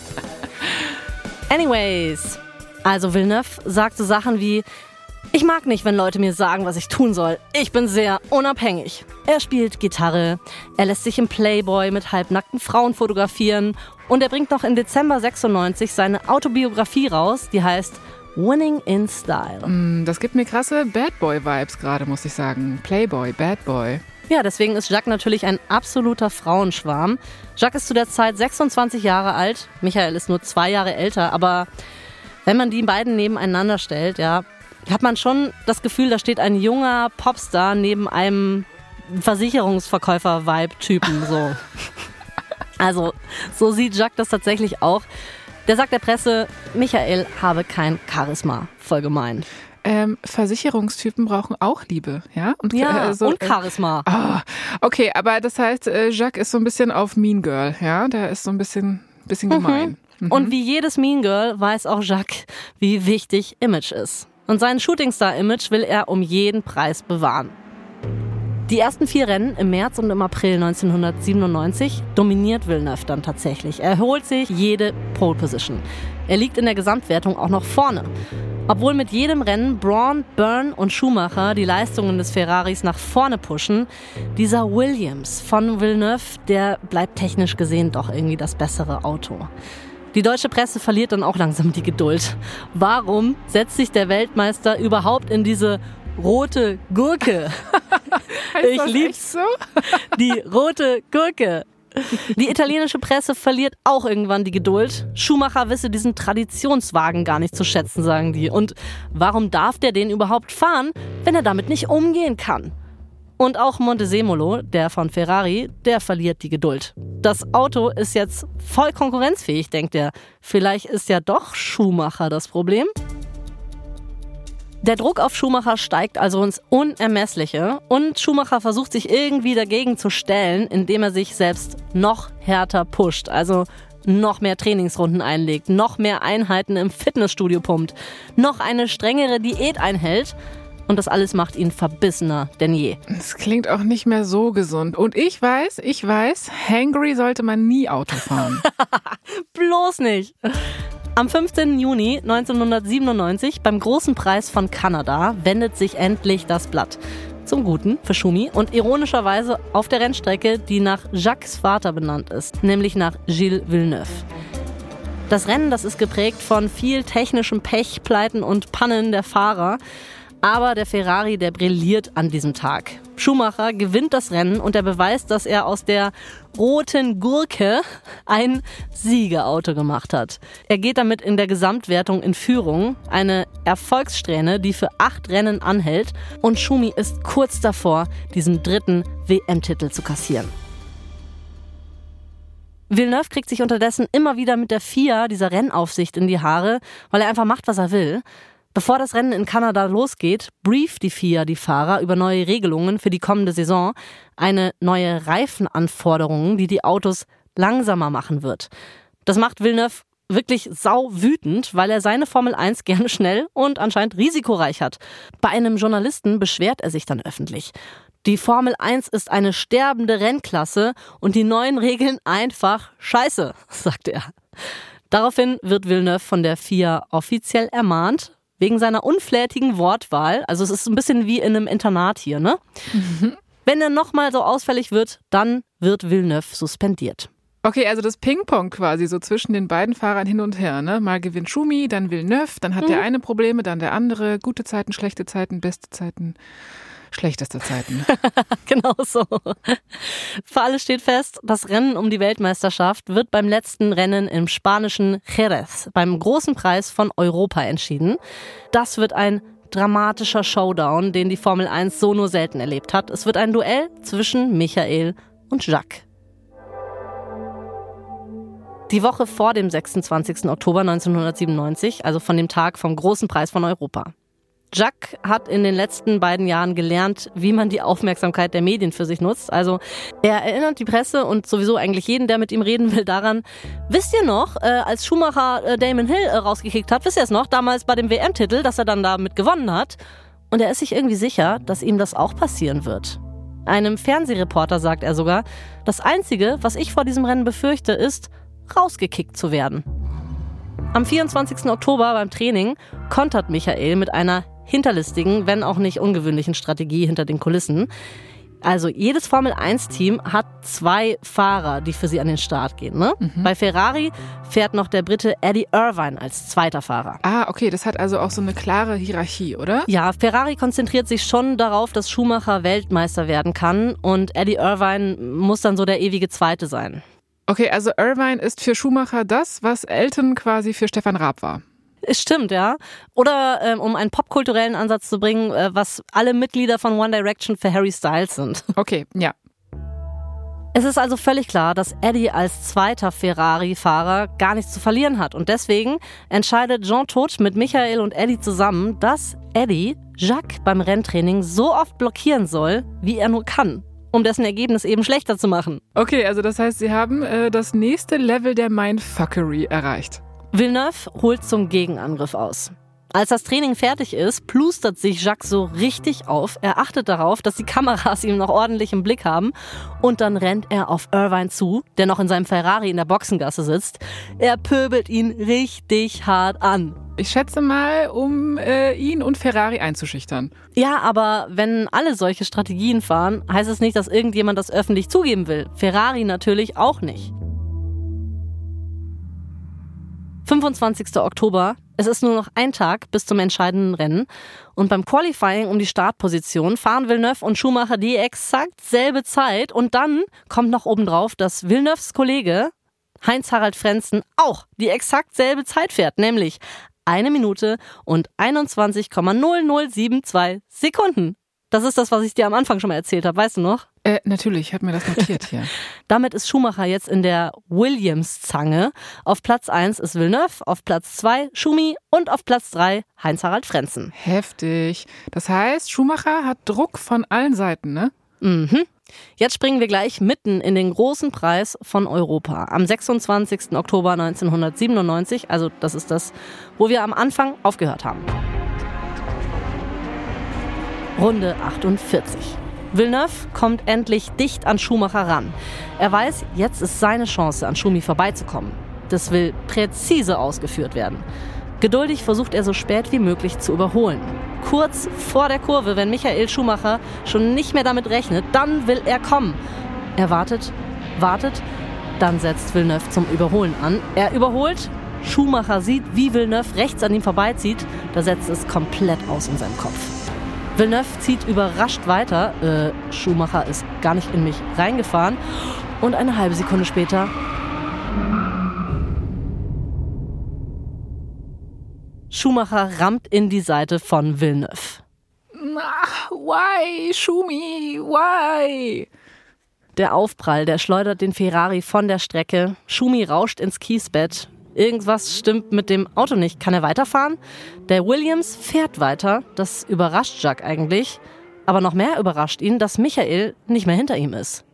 (laughs) Anyways, also Villeneuve sagte Sachen wie, ich mag nicht, wenn Leute mir sagen, was ich tun soll. Ich bin sehr unabhängig. Er spielt Gitarre, er lässt sich im Playboy mit halbnackten Frauen fotografieren und er bringt noch im Dezember 96 seine Autobiografie raus, die heißt Winning in Style. Mm, das gibt mir krasse Bad Boy-Vibes gerade, muss ich sagen. Playboy, Bad Boy. Ja, deswegen ist Jacques natürlich ein absoluter Frauenschwarm. Jacques ist zu der Zeit 26 Jahre alt, Michael ist nur zwei Jahre älter, aber wenn man die beiden nebeneinander stellt, ja, hat man schon das Gefühl, da steht ein junger Popstar neben einem Versicherungsverkäufer-Vibe-Typen. So. (laughs) Also, so sieht Jacques das tatsächlich auch. Der sagt der Presse, Michael habe kein Charisma. Voll gemein. Ähm, Versicherungstypen brauchen auch Liebe, ja? Und, ja, äh, so, und Charisma. Äh, oh, okay, aber das heißt, äh, Jacques ist so ein bisschen auf Mean Girl, ja? Der ist so ein bisschen, bisschen gemein. Mhm. Mhm. Und wie jedes Mean Girl weiß auch Jacques, wie wichtig Image ist. Und sein Shootingstar-Image will er um jeden Preis bewahren. Die ersten vier Rennen im März und im April 1997 dominiert Villeneuve dann tatsächlich. Er holt sich jede Pole Position. Er liegt in der Gesamtwertung auch noch vorne. Obwohl mit jedem Rennen Braun, Byrne und Schumacher die Leistungen des Ferraris nach vorne pushen, dieser Williams von Villeneuve, der bleibt technisch gesehen doch irgendwie das bessere Auto. Die deutsche Presse verliert dann auch langsam die Geduld. Warum setzt sich der Weltmeister überhaupt in diese rote Gurke? (laughs) ich lieb's. So? (laughs) die rote Gurke. Die italienische Presse verliert auch irgendwann die Geduld. Schumacher wisse diesen Traditionswagen gar nicht zu schätzen, sagen die. Und warum darf der den überhaupt fahren, wenn er damit nicht umgehen kann? Und auch Montesemolo, der von Ferrari, der verliert die Geduld. Das Auto ist jetzt voll konkurrenzfähig, denkt er. Vielleicht ist ja doch Schumacher das Problem? Der Druck auf Schumacher steigt also ins Unermessliche und Schumacher versucht sich irgendwie dagegen zu stellen, indem er sich selbst noch härter pusht, also noch mehr Trainingsrunden einlegt, noch mehr Einheiten im Fitnessstudio pumpt, noch eine strengere Diät einhält und das alles macht ihn verbissener denn je. Es klingt auch nicht mehr so gesund. Und ich weiß, ich weiß, hangry sollte man nie Auto fahren. (laughs) Bloß nicht. Am 15. Juni 1997 beim Großen Preis von Kanada wendet sich endlich das Blatt. Zum Guten für Schumi und ironischerweise auf der Rennstrecke, die nach Jacques Vater benannt ist, nämlich nach Gilles Villeneuve. Das Rennen, das ist geprägt von viel technischem Pech, Pleiten und Pannen der Fahrer. Aber der Ferrari, der brilliert an diesem Tag. Schumacher gewinnt das Rennen und er beweist, dass er aus der roten Gurke ein Siegerauto gemacht hat. Er geht damit in der Gesamtwertung in Führung, eine Erfolgssträhne, die für acht Rennen anhält und Schumi ist kurz davor, diesen dritten WM-Titel zu kassieren. Villeneuve kriegt sich unterdessen immer wieder mit der FIA, dieser Rennaufsicht, in die Haare, weil er einfach macht, was er will. Bevor das Rennen in Kanada losgeht, brieft die FIA die Fahrer über neue Regelungen für die kommende Saison, eine neue Reifenanforderung, die die Autos langsamer machen wird. Das macht Villeneuve wirklich sau wütend, weil er seine Formel 1 gerne schnell und anscheinend risikoreich hat. Bei einem Journalisten beschwert er sich dann öffentlich. Die Formel 1 ist eine sterbende Rennklasse und die neuen Regeln einfach scheiße, (laughs) sagt er. Daraufhin wird Villeneuve von der FIA offiziell ermahnt, wegen seiner unflätigen Wortwahl. Also es ist ein bisschen wie in einem Internat hier, ne? Mhm. Wenn er nochmal so ausfällig wird, dann wird Villeneuve suspendiert. Okay, also das Ping-Pong quasi so zwischen den beiden Fahrern hin und her, ne? Mal gewinnt Schumi, dann Villeneuve, dann hat mhm. der eine Probleme, dann der andere, gute Zeiten, schlechte Zeiten, beste Zeiten schlechteste Zeiten. (laughs) genau so. Für alle steht fest, das Rennen um die Weltmeisterschaft wird beim letzten Rennen im spanischen Jerez, beim großen Preis von Europa entschieden. Das wird ein dramatischer Showdown, den die Formel 1 so nur selten erlebt hat. Es wird ein Duell zwischen Michael und Jacques. Die Woche vor dem 26. Oktober 1997, also von dem Tag vom Großen Preis von Europa. Jack hat in den letzten beiden Jahren gelernt, wie man die Aufmerksamkeit der Medien für sich nutzt. Also er erinnert die Presse und sowieso eigentlich jeden, der mit ihm reden will, daran, wisst ihr noch, äh, als Schumacher äh, Damon Hill äh, rausgekickt hat, wisst ihr es noch, damals bei dem WM-Titel, dass er dann damit gewonnen hat? Und er ist sich irgendwie sicher, dass ihm das auch passieren wird. Einem Fernsehreporter sagt er sogar, das Einzige, was ich vor diesem Rennen befürchte, ist, rausgekickt zu werden. Am 24. Oktober beim Training kontert Michael mit einer hinterlistigen, wenn auch nicht ungewöhnlichen Strategie hinter den Kulissen. Also jedes Formel-1-Team hat zwei Fahrer, die für sie an den Start gehen. Ne? Mhm. Bei Ferrari fährt noch der Brite Eddie Irvine als zweiter Fahrer. Ah, okay, das hat also auch so eine klare Hierarchie, oder? Ja, Ferrari konzentriert sich schon darauf, dass Schumacher Weltmeister werden kann und Eddie Irvine muss dann so der ewige Zweite sein. Okay, also Irvine ist für Schumacher das, was Elton quasi für Stefan Raab war. Es stimmt, ja. Oder ähm, um einen popkulturellen Ansatz zu bringen, äh, was alle Mitglieder von One Direction für Harry Styles sind. (laughs) Okay, ja. Es ist also völlig klar, dass Eddie als zweiter Ferrari-Fahrer gar nichts zu verlieren hat. Und deswegen entscheidet Jean Todt mit Michael und Eddie zusammen, dass Eddie Jacques beim Renntraining so oft blockieren soll, wie er nur kann um dessen Ergebnis eben schlechter zu machen. Okay, also das heißt, Sie haben äh, das nächste Level der Mindfuckery erreicht. Villeneuve holt zum Gegenangriff aus. Als das Training fertig ist, plustert sich Jacques so richtig auf. Er achtet darauf, dass die Kameras ihm noch ordentlich im Blick haben. Und dann rennt er auf Irvine zu, der noch in seinem Ferrari in der Boxengasse sitzt. Er pöbelt ihn richtig hart an. Ich schätze mal, um äh, ihn und Ferrari einzuschüchtern. Ja, aber wenn alle solche Strategien fahren, heißt es nicht, dass irgendjemand das öffentlich zugeben will. Ferrari natürlich auch nicht. 25. Oktober. Es ist nur noch ein Tag bis zum entscheidenden Rennen. Und beim Qualifying um die Startposition fahren Villeneuve und Schumacher die exakt selbe Zeit. Und dann kommt noch obendrauf, dass Villeneuves Kollege Heinz-Harald Frenzen auch die exakt selbe Zeit fährt, nämlich eine Minute und 21,0072 Sekunden. Das ist das, was ich dir am Anfang schon mal erzählt habe, weißt du noch? Äh, natürlich, ich habe mir das notiert hier. (laughs) Damit ist Schumacher jetzt in der Williams-Zange. Auf Platz 1 ist Villeneuve, auf Platz 2 Schumi und auf Platz 3 Heinz-Harald Frenzen. Heftig. Das heißt, Schumacher hat Druck von allen Seiten, ne? Mhm. Jetzt springen wir gleich mitten in den großen Preis von Europa. Am 26. Oktober 1997, also das ist das, wo wir am Anfang aufgehört haben. Runde 48. Villeneuve kommt endlich dicht an Schumacher ran. Er weiß, jetzt ist seine Chance, an Schumi vorbeizukommen. Das will präzise ausgeführt werden. Geduldig versucht er so spät wie möglich zu überholen. Kurz vor der Kurve, wenn Michael Schumacher schon nicht mehr damit rechnet, dann will er kommen. Er wartet, wartet, dann setzt Villeneuve zum Überholen an. Er überholt, Schumacher sieht, wie Villeneuve rechts an ihm vorbeizieht, da setzt es komplett aus in seinem Kopf. Villeneuve zieht überrascht weiter. Äh, Schumacher ist gar nicht in mich reingefahren. Und eine halbe Sekunde später. Schumacher rammt in die Seite von Villeneuve. Ach, why, Schumi, why? Der Aufprall, der schleudert den Ferrari von der Strecke. Schumi rauscht ins Kiesbett. Irgendwas stimmt mit dem Auto nicht. Kann er weiterfahren? Der Williams fährt weiter. Das überrascht Jack eigentlich. Aber noch mehr überrascht ihn, dass Michael nicht mehr hinter ihm ist.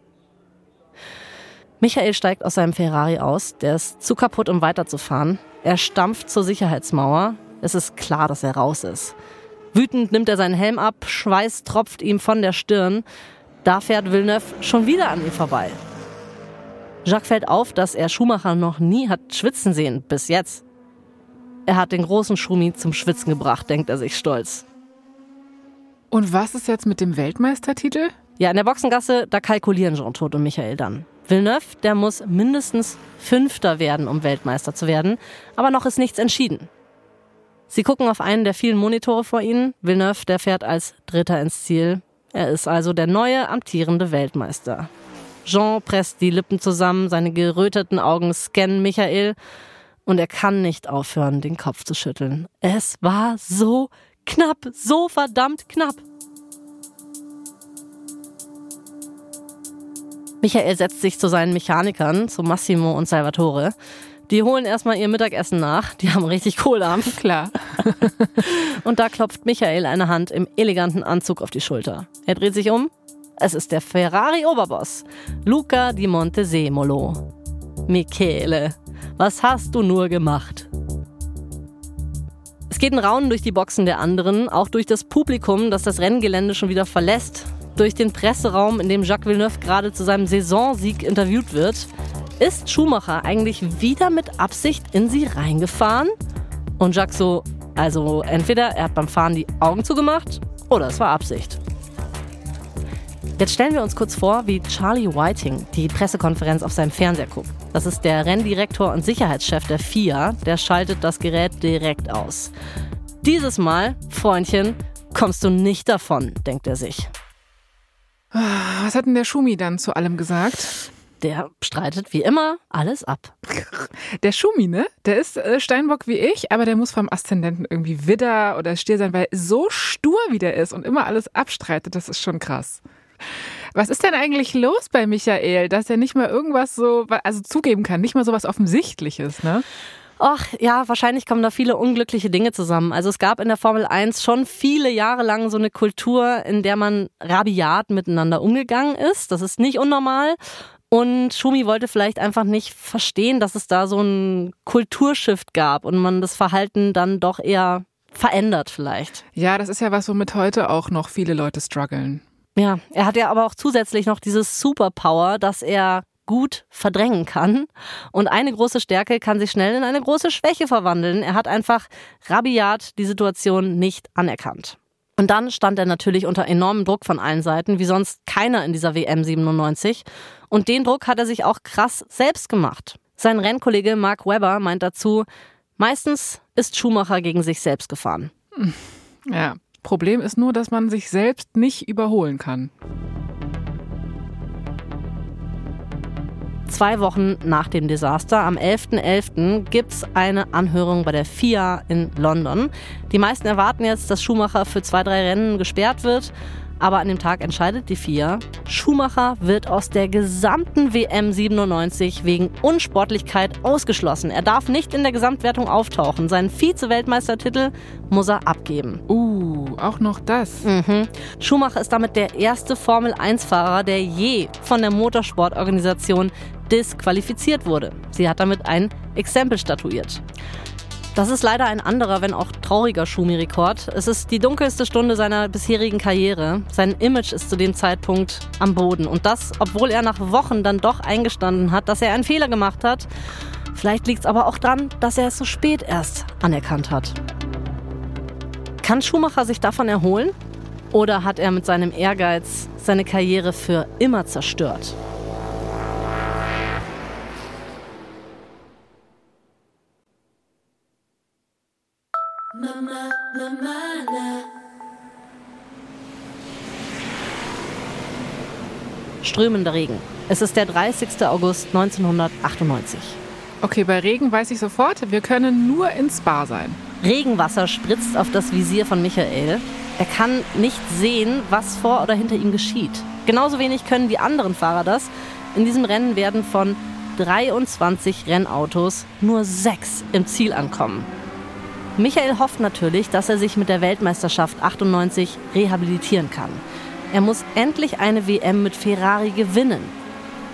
Michael steigt aus seinem Ferrari aus. Der ist zu kaputt, um weiterzufahren. Er stampft zur Sicherheitsmauer. Es ist klar, dass er raus ist. Wütend nimmt er seinen Helm ab, Schweiß tropft ihm von der Stirn. Da fährt Villeneuve schon wieder an ihm vorbei. Jacques fällt auf, dass er Schumacher noch nie hat schwitzen sehen, bis jetzt. Er hat den großen Schumi zum Schwitzen gebracht, denkt er sich stolz. Und was ist jetzt mit dem Weltmeistertitel? Ja, in der Boxengasse, da kalkulieren Jean Todt und Michael dann. Villeneuve, der muss mindestens Fünfter werden, um Weltmeister zu werden. Aber noch ist nichts entschieden. Sie gucken auf einen der vielen Monitore vor ihnen. Villeneuve, der fährt als Dritter ins Ziel. Er ist also der neue amtierende Weltmeister. Jean presst die Lippen zusammen, seine geröteten Augen scannen Michael und er kann nicht aufhören, den Kopf zu schütteln. Es war so knapp, so verdammt knapp. Michael setzt sich zu seinen Mechanikern, zu Massimo und Salvatore. Die holen erstmal ihr Mittagessen nach. Die haben richtig Kohlabend. (laughs) Klar. (laughs) Und da klopft Michael eine Hand im eleganten Anzug auf die Schulter. Er dreht sich um. Es ist der Ferrari-Oberboss, Luca di Montesemolo. Michele, was hast du nur gemacht? Es geht ein Raunen durch die Boxen der anderen, auch durch das Publikum, das das Renngelände schon wieder verlässt, durch den Presseraum, in dem Jacques Villeneuve gerade zu seinem Saisonsieg interviewt wird. Ist Schumacher eigentlich wieder mit Absicht in sie reingefahren? Und Jacques so, also entweder er hat beim Fahren die Augen zugemacht oder es war Absicht. Jetzt stellen wir uns kurz vor, wie Charlie Whiting die Pressekonferenz auf seinem Fernseher guckt. Das ist der Renndirektor und Sicherheitschef der FIA. Der schaltet das Gerät direkt aus. Dieses Mal, Freundchen, kommst du nicht davon, denkt er sich. Was hat denn der Schumi dann zu allem gesagt? Der streitet wie immer alles ab. (laughs) Der Schumi, ne? Der ist äh, Steinbock wie ich, aber der muss vom Aszendenten irgendwie Widder oder Stier sein, weil so stur wie der ist und immer alles abstreitet, das ist schon krass. Was ist denn eigentlich los bei Michael, dass er nicht mal irgendwas so, also zugeben kann, nicht mal so was Offensichtliches, ne? Ach ja, wahrscheinlich kommen da viele unglückliche Dinge zusammen. Also es gab in der Formel 1 schon viele Jahre lang so eine Kultur, in der man rabiat miteinander umgegangen ist. Das ist nicht unnormal. Und Schumi wollte vielleicht einfach nicht verstehen, dass es da so ein Kulturshift gab und man das Verhalten dann doch eher verändert vielleicht. Ja, das ist ja was, womit heute auch noch viele Leute strugglen. Ja, er hat ja aber auch zusätzlich noch dieses Superpower, dass er gut verdrängen kann. Und eine große Stärke kann sich schnell in eine große Schwäche verwandeln. Er hat einfach rabiat die Situation nicht anerkannt. Und dann stand er natürlich unter enormem Druck von allen Seiten, wie sonst keiner in dieser WM 97. Und den Druck hat er sich auch krass selbst gemacht. Sein Rennkollege Mark Webber meint dazu, meistens ist Schumacher gegen sich selbst gefahren. Ja, Problem ist nur, dass man sich selbst nicht überholen kann. Zwei Wochen nach dem Desaster, am 11.11., .11., gibt es eine Anhörung bei der FIA in London. Die meisten erwarten jetzt, dass Schumacher für zwei, drei Rennen gesperrt wird. Aber an dem Tag entscheidet die FIA, Schumacher wird aus der gesamten WM 97 wegen Unsportlichkeit ausgeschlossen. Er darf nicht in der Gesamtwertung auftauchen. Seinen Vize-Weltmeistertitel muss er abgeben. Uh, auch noch das. Mhm. Schumacher ist damit der erste Formel-1-Fahrer, der je von der Motorsportorganisation disqualifiziert wurde. Sie hat damit ein Exempel statuiert. Das ist leider ein anderer, wenn auch trauriger Schumi-Rekord. Es ist die dunkelste Stunde seiner bisherigen Karriere. Sein Image ist zu dem Zeitpunkt am Boden. Und das, obwohl er nach Wochen dann doch eingestanden hat, dass er einen Fehler gemacht hat. Vielleicht liegt es aber auch daran, dass er es so spät erst anerkannt hat. Kann Schumacher sich davon erholen? Oder hat er mit seinem Ehrgeiz seine Karriere für immer zerstört? Strömender Regen. Es ist der 30. August 1998. Okay, bei Regen weiß ich sofort, wir können nur ins Spa sein. Regenwasser spritzt auf das Visier von Michael. Er kann nicht sehen, was vor oder hinter ihm geschieht. Genauso wenig können die anderen Fahrer das. In diesem Rennen werden von 23 Rennautos nur sechs im Ziel ankommen. Michael hofft natürlich, dass er sich mit der Weltmeisterschaft 98 rehabilitieren kann. Er muss endlich eine WM mit Ferrari gewinnen.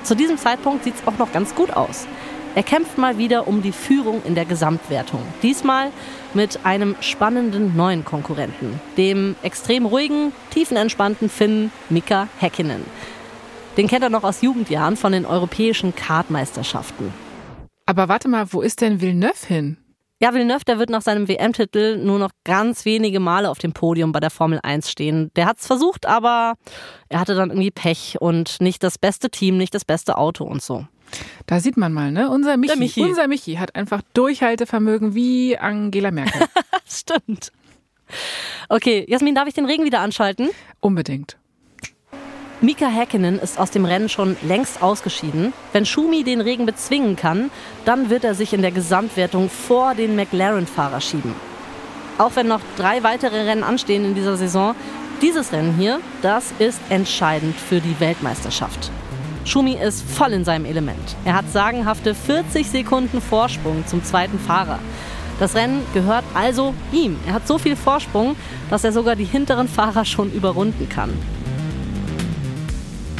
Zu diesem Zeitpunkt sieht es auch noch ganz gut aus. Er kämpft mal wieder um die Führung in der Gesamtwertung. Diesmal mit einem spannenden neuen Konkurrenten, dem extrem ruhigen, tiefenentspannten Finn Mika Häkkinen. Den kennt er noch aus Jugendjahren von den europäischen Kartmeisterschaften. Aber warte mal, wo ist denn Villeneuve hin? Ja, Villeneuve, der wird nach seinem WM-Titel nur noch ganz wenige Male auf dem Podium bei der Formel 1 stehen. Der hat es versucht, aber er hatte dann irgendwie Pech und nicht das beste Team, nicht das beste Auto und so. Da sieht man mal, ne? Unser Michi, Michi. unser Michi hat einfach Durchhaltevermögen wie Angela Merkel. (laughs) Stimmt. Okay, Jasmin, darf ich den Regen wieder anschalten? Unbedingt. Mika Häkkinen ist aus dem Rennen schon längst ausgeschieden. Wenn Schumi den Regen bezwingen kann, dann wird er sich in der Gesamtwertung vor den McLaren-Fahrer schieben. Auch wenn noch drei weitere Rennen anstehen in dieser Saison, dieses Rennen hier, das ist entscheidend für die Weltmeisterschaft. Schumi ist voll in seinem Element. Er hat sagenhafte 40 Sekunden Vorsprung zum zweiten Fahrer. Das Rennen gehört also ihm. Er hat so viel Vorsprung, dass er sogar die hinteren Fahrer schon überrunden kann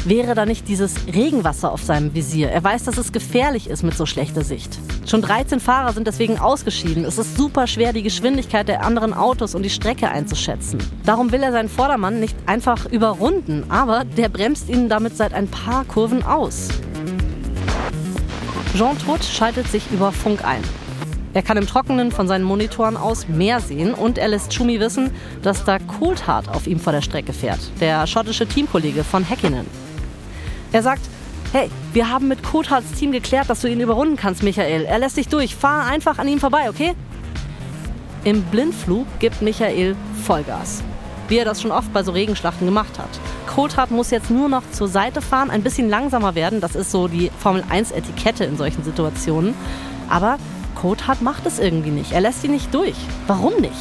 wäre da nicht dieses Regenwasser auf seinem Visier. Er weiß, dass es gefährlich ist mit so schlechter Sicht. Schon 13 Fahrer sind deswegen ausgeschieden. Es ist super schwer, die Geschwindigkeit der anderen Autos und die Strecke einzuschätzen. Darum will er seinen Vordermann nicht einfach überrunden, aber der bremst ihn damit seit ein paar Kurven aus. Jean Trutt schaltet sich über Funk ein. Er kann im Trockenen von seinen Monitoren aus mehr sehen und er lässt Schumi wissen, dass da Coulthard auf ihm vor der Strecke fährt, der schottische Teamkollege von Häkkinen. Er sagt, hey, wir haben mit Kothards Team geklärt, dass du ihn überrunden kannst, Michael. Er lässt dich durch. Fahr einfach an ihm vorbei, okay? Im Blindflug gibt Michael Vollgas. Wie er das schon oft bei so Regenschlachten gemacht hat. Coulthard muss jetzt nur noch zur Seite fahren, ein bisschen langsamer werden. Das ist so die Formel 1-Etikette in solchen Situationen. Aber Coulthard macht es irgendwie nicht. Er lässt ihn nicht durch. Warum nicht?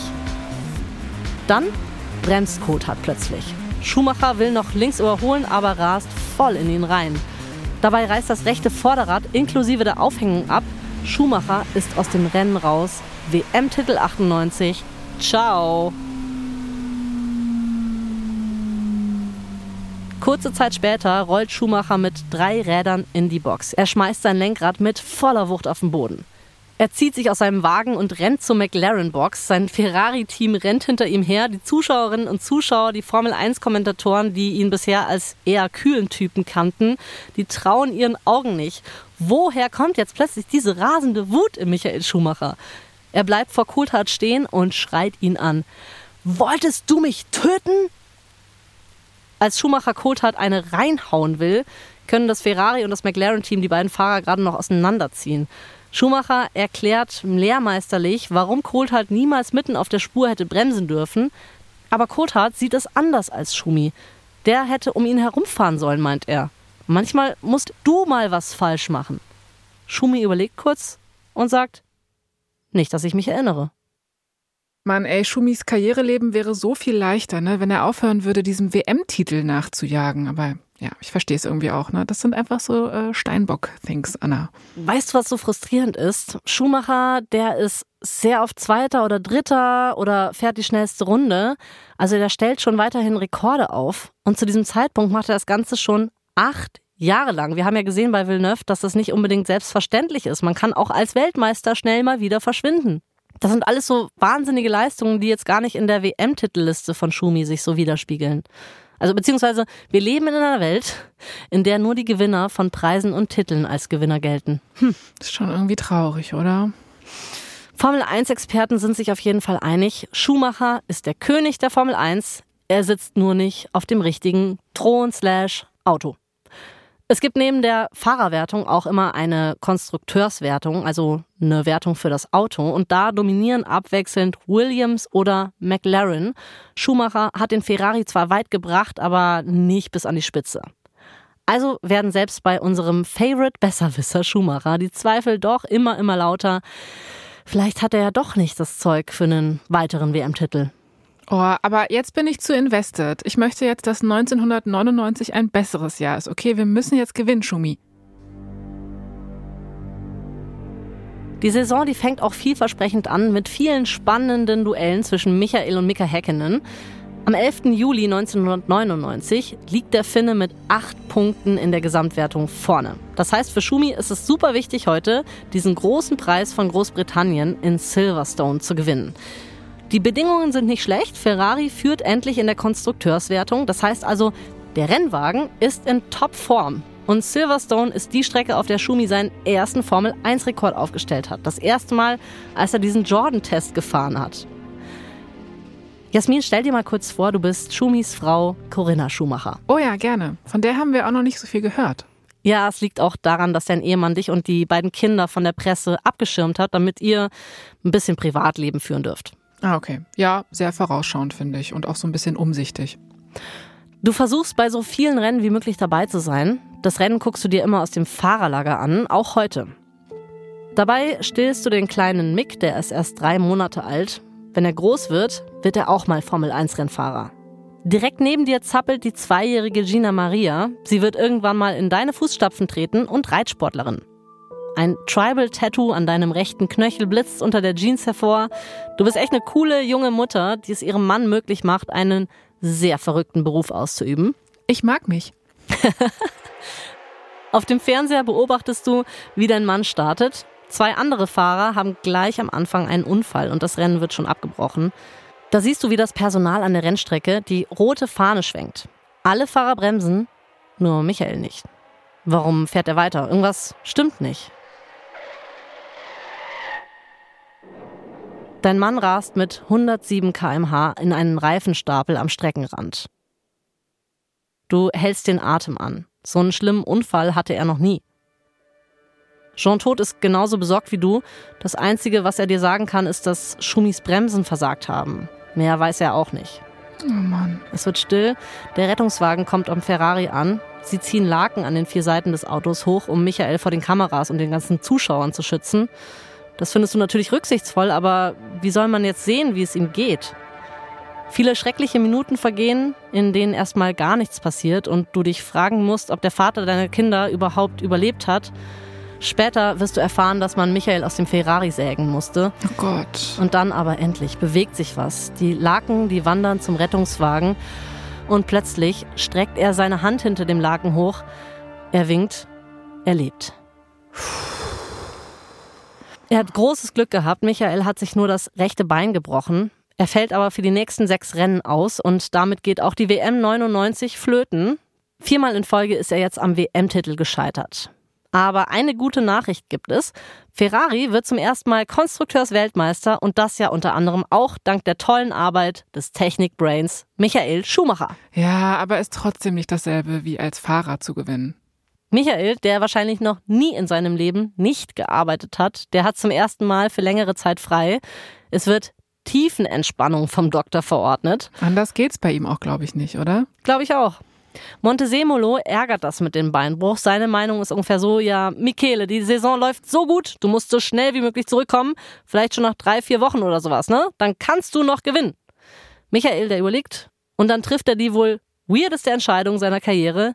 Dann bremst Coulthard plötzlich. Schumacher will noch links überholen, aber rast voll in ihn rein. Dabei reißt das rechte Vorderrad inklusive der Aufhängung ab. Schumacher ist aus dem Rennen raus. WM-Titel 98. Ciao. Kurze Zeit später rollt Schumacher mit drei Rädern in die Box. Er schmeißt sein Lenkrad mit voller Wucht auf den Boden. Er zieht sich aus seinem Wagen und rennt zur McLaren-Box. Sein Ferrari-Team rennt hinter ihm her. Die Zuschauerinnen und Zuschauer, die Formel-1-Kommentatoren, die ihn bisher als eher kühlen Typen kannten, die trauen ihren Augen nicht. Woher kommt jetzt plötzlich diese rasende Wut in Michael Schumacher? Er bleibt vor Coulthard stehen und schreit ihn an. Wolltest du mich töten? Als Schumacher Coulthard eine reinhauen will, können das Ferrari und das McLaren-Team die beiden Fahrer gerade noch auseinanderziehen. Schumacher erklärt lehrmeisterlich, warum Coulthard niemals mitten auf der Spur hätte bremsen dürfen. Aber Coulthard sieht es anders als Schumi. Der hätte um ihn herumfahren sollen, meint er. Manchmal musst du mal was falsch machen. Schumi überlegt kurz und sagt, nicht, dass ich mich erinnere. Mann, ey, Schumis Karriereleben wäre so viel leichter, ne, wenn er aufhören würde, diesem WM-Titel nachzujagen. Aber ja, ich verstehe es irgendwie auch. Ne? Das sind einfach so äh, Steinbock-Things, Anna. Weißt du, was so frustrierend ist? Schumacher, der ist sehr oft Zweiter oder Dritter oder fährt die schnellste Runde. Also der stellt schon weiterhin Rekorde auf. Und zu diesem Zeitpunkt macht er das Ganze schon acht Jahre lang. Wir haben ja gesehen bei Villeneuve, dass das nicht unbedingt selbstverständlich ist. Man kann auch als Weltmeister schnell mal wieder verschwinden. Das sind alles so wahnsinnige Leistungen, die jetzt gar nicht in der WM-Titelliste von Schumi sich so widerspiegeln. Also beziehungsweise wir leben in einer Welt, in der nur die Gewinner von Preisen und Titeln als Gewinner gelten. Hm. Ist schon irgendwie traurig, oder? Formel 1-Experten sind sich auf jeden Fall einig. Schumacher ist der König der Formel 1. Er sitzt nur nicht auf dem richtigen Thron slash Auto. Es gibt neben der Fahrerwertung auch immer eine Konstrukteurswertung, also eine Wertung für das Auto. Und da dominieren abwechselnd Williams oder McLaren. Schumacher hat den Ferrari zwar weit gebracht, aber nicht bis an die Spitze. Also werden selbst bei unserem Favorite Besserwisser Schumacher die Zweifel doch immer, immer lauter. Vielleicht hat er ja doch nicht das Zeug für einen weiteren WM-Titel. Oh, aber jetzt bin ich zu invested. Ich möchte jetzt, dass 1999 ein besseres Jahr ist. Okay, wir müssen jetzt gewinnen, Schumi. Die Saison, die fängt auch vielversprechend an mit vielen spannenden Duellen zwischen Michael und Mika Häkkinen. Am 11. Juli 1999 liegt der Finne mit acht Punkten in der Gesamtwertung vorne. Das heißt, für Schumi ist es super wichtig heute, diesen großen Preis von Großbritannien in Silverstone zu gewinnen. Die Bedingungen sind nicht schlecht. Ferrari führt endlich in der Konstrukteurswertung. Das heißt also, der Rennwagen ist in Topform. Und Silverstone ist die Strecke, auf der Schumi seinen ersten Formel-1-Rekord aufgestellt hat. Das erste Mal, als er diesen Jordan-Test gefahren hat. Jasmin, stell dir mal kurz vor, du bist Schumis Frau Corinna Schumacher. Oh ja, gerne. Von der haben wir auch noch nicht so viel gehört. Ja, es liegt auch daran, dass dein Ehemann dich und die beiden Kinder von der Presse abgeschirmt hat, damit ihr ein bisschen Privatleben führen dürft. Ah, okay. Ja, sehr vorausschauend, finde ich. Und auch so ein bisschen umsichtig. Du versuchst bei so vielen Rennen wie möglich dabei zu sein. Das Rennen guckst du dir immer aus dem Fahrerlager an, auch heute. Dabei stillst du den kleinen Mick, der ist erst drei Monate alt. Wenn er groß wird, wird er auch mal Formel-1-Rennfahrer. Direkt neben dir zappelt die zweijährige Gina Maria. Sie wird irgendwann mal in deine Fußstapfen treten und Reitsportlerin. Ein Tribal-Tattoo an deinem rechten Knöchel blitzt unter der Jeans hervor. Du bist echt eine coole junge Mutter, die es ihrem Mann möglich macht, einen sehr verrückten Beruf auszuüben. Ich mag mich. (laughs) Auf dem Fernseher beobachtest du, wie dein Mann startet. Zwei andere Fahrer haben gleich am Anfang einen Unfall und das Rennen wird schon abgebrochen. Da siehst du, wie das Personal an der Rennstrecke die rote Fahne schwenkt. Alle Fahrer bremsen, nur Michael nicht. Warum fährt er weiter? Irgendwas stimmt nicht. Dein Mann rast mit 107 km/h in einen Reifenstapel am Streckenrand. Du hältst den Atem an. So einen schlimmen Unfall hatte er noch nie. Jean Todt ist genauso besorgt wie du. Das Einzige, was er dir sagen kann, ist, dass Schumis Bremsen versagt haben. Mehr weiß er auch nicht. Oh Mann. Es wird still. Der Rettungswagen kommt am Ferrari an. Sie ziehen Laken an den vier Seiten des Autos hoch, um Michael vor den Kameras und den ganzen Zuschauern zu schützen. Das findest du natürlich rücksichtsvoll, aber wie soll man jetzt sehen, wie es ihm geht? Viele schreckliche Minuten vergehen, in denen erstmal gar nichts passiert und du dich fragen musst, ob der Vater deiner Kinder überhaupt überlebt hat. Später wirst du erfahren, dass man Michael aus dem Ferrari sägen musste. Oh Gott. Und dann aber endlich bewegt sich was. Die Laken, die wandern zum Rettungswagen und plötzlich streckt er seine Hand hinter dem Laken hoch. Er winkt. Er lebt. Er hat großes Glück gehabt. Michael hat sich nur das rechte Bein gebrochen. Er fällt aber für die nächsten sechs Rennen aus und damit geht auch die WM 99 flöten. Viermal in Folge ist er jetzt am WM-Titel gescheitert. Aber eine gute Nachricht gibt es. Ferrari wird zum ersten Mal Konstrukteursweltmeister und das ja unter anderem auch dank der tollen Arbeit des Technikbrains Michael Schumacher. Ja, aber ist trotzdem nicht dasselbe wie als Fahrer zu gewinnen. Michael, der wahrscheinlich noch nie in seinem Leben nicht gearbeitet hat, der hat zum ersten Mal für längere Zeit frei. Es wird Tiefenentspannung vom Doktor verordnet. Anders geht's bei ihm auch, glaube ich, nicht, oder? Glaube ich auch. Montesemolo ärgert das mit dem Beinbruch. Seine Meinung ist ungefähr so, ja, Michele, die Saison läuft so gut, du musst so schnell wie möglich zurückkommen, vielleicht schon nach drei, vier Wochen oder sowas, ne? Dann kannst du noch gewinnen. Michael, der überlegt, und dann trifft er die wohl weirdeste Entscheidung seiner Karriere.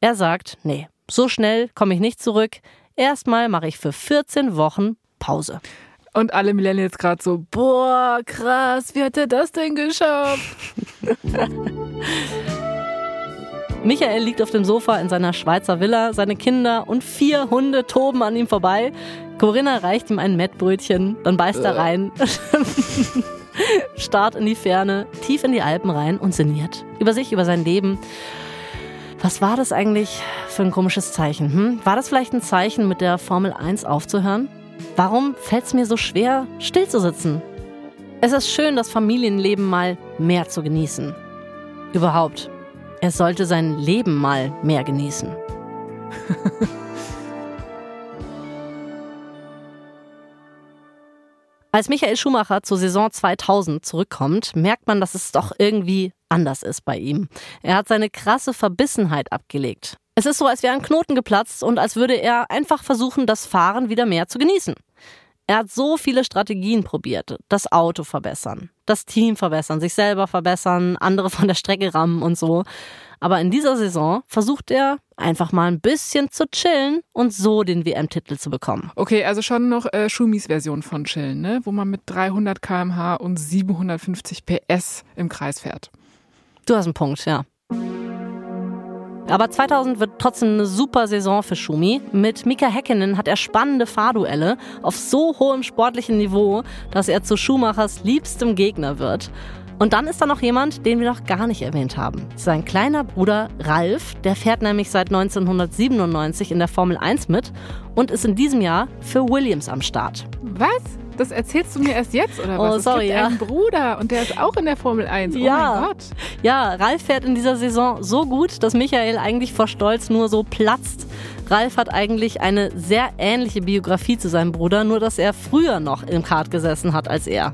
Er sagt, nee, so schnell komme ich nicht zurück. Erstmal mache ich für 14 Wochen Pause. Und alle Millennials gerade so, boah, krass, wie hat er das denn geschafft? (laughs) Michael liegt auf dem Sofa in seiner Schweizer Villa, seine Kinder und vier Hunde toben an ihm vorbei. Corinna reicht ihm ein Mettbrötchen, dann beißt er rein, (laughs) starrt in die Ferne, tief in die Alpen rein und sinniert. Über sich, über sein Leben. Was war das eigentlich für ein komisches Zeichen? Hm? War das vielleicht ein Zeichen, mit der Formel 1 aufzuhören? Warum fällt es mir so schwer, still zu sitzen? Es ist schön, das Familienleben mal mehr zu genießen. Überhaupt, er sollte sein Leben mal mehr genießen. (laughs) Als Michael Schumacher zur Saison 2000 zurückkommt, merkt man, dass es doch irgendwie anders ist bei ihm. Er hat seine krasse Verbissenheit abgelegt. Es ist so, als wäre ein Knoten geplatzt und als würde er einfach versuchen, das Fahren wieder mehr zu genießen. Er hat so viele Strategien probiert. Das Auto verbessern, das Team verbessern, sich selber verbessern, andere von der Strecke rammen und so. Aber in dieser Saison versucht er einfach mal ein bisschen zu chillen und so den WM-Titel zu bekommen. Okay, also schon noch äh, Schumis Version von chillen, ne? wo man mit 300 km/h und 750 PS im Kreis fährt. Du hast einen Punkt, ja. Aber 2000 wird trotzdem eine super Saison für Schumi. Mit Mika Häkkinen hat er spannende Fahrduelle auf so hohem sportlichen Niveau, dass er zu Schumachers liebstem Gegner wird. Und dann ist da noch jemand, den wir noch gar nicht erwähnt haben. Sein kleiner Bruder Ralf, der fährt nämlich seit 1997 in der Formel 1 mit und ist in diesem Jahr für Williams am Start. Was? Das erzählst du mir erst jetzt, oder was? Oh, sorry, es gibt ja. einen Bruder und der ist auch in der Formel 1. Oh Ja. mein Gott. Ja, Ralf fährt in dieser Saison so gut, dass Michael eigentlich vor Stolz nur so platzt. Ralf hat eigentlich eine sehr ähnliche Biografie zu seinem Bruder, nur dass er früher noch im Kart gesessen hat als er.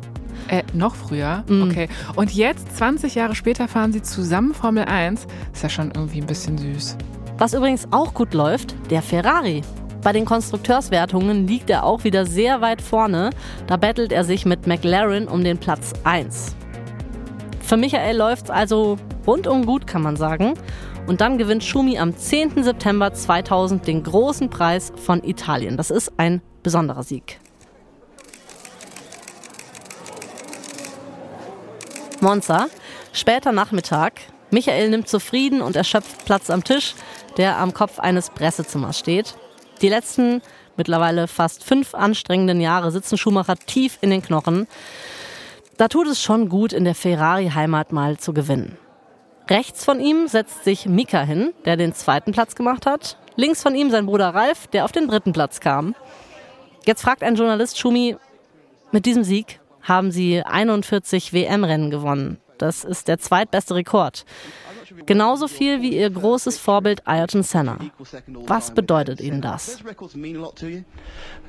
Äh, noch früher? Mhm. Okay. Und jetzt, 20 Jahre später, fahren sie zusammen Formel 1. Ist ja schon irgendwie ein bisschen süß. Was übrigens auch gut läuft, der Ferrari. Bei den Konstrukteurswertungen liegt er auch wieder sehr weit vorne. Da battelt er sich mit McLaren um den Platz 1. Für Michael läuft's also rundum gut, kann man sagen. Und dann gewinnt Schumi am 10. September 2000 den großen Preis von Italien. Das ist ein besonderer Sieg. Monza, später Nachmittag. Michael nimmt zufrieden und erschöpft Platz am Tisch, der am Kopf eines Pressezimmers steht. Die letzten, mittlerweile fast fünf anstrengenden Jahre sitzen Schumacher tief in den Knochen. Da tut es schon gut, in der Ferrari-Heimat mal zu gewinnen. Rechts von ihm setzt sich Mika hin, der den zweiten Platz gemacht hat. Links von ihm sein Bruder Ralf, der auf den dritten Platz kam. Jetzt fragt ein Journalist Schumi, mit diesem Sieg haben sie 41 WM-Rennen gewonnen. Das ist der zweitbeste Rekord. Genauso viel wie ihr großes Vorbild Ayrton Senna. Was bedeutet Ihnen das?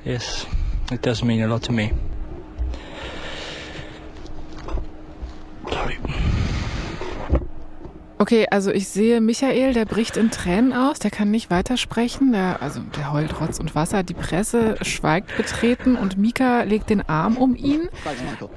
Yes, it does mean a lot to me. Sorry. Okay, also ich sehe Michael, der bricht in Tränen aus, der kann nicht weitersprechen, der, also der heult Rotz und Wasser, die Presse schweigt betreten und Mika legt den Arm um ihn.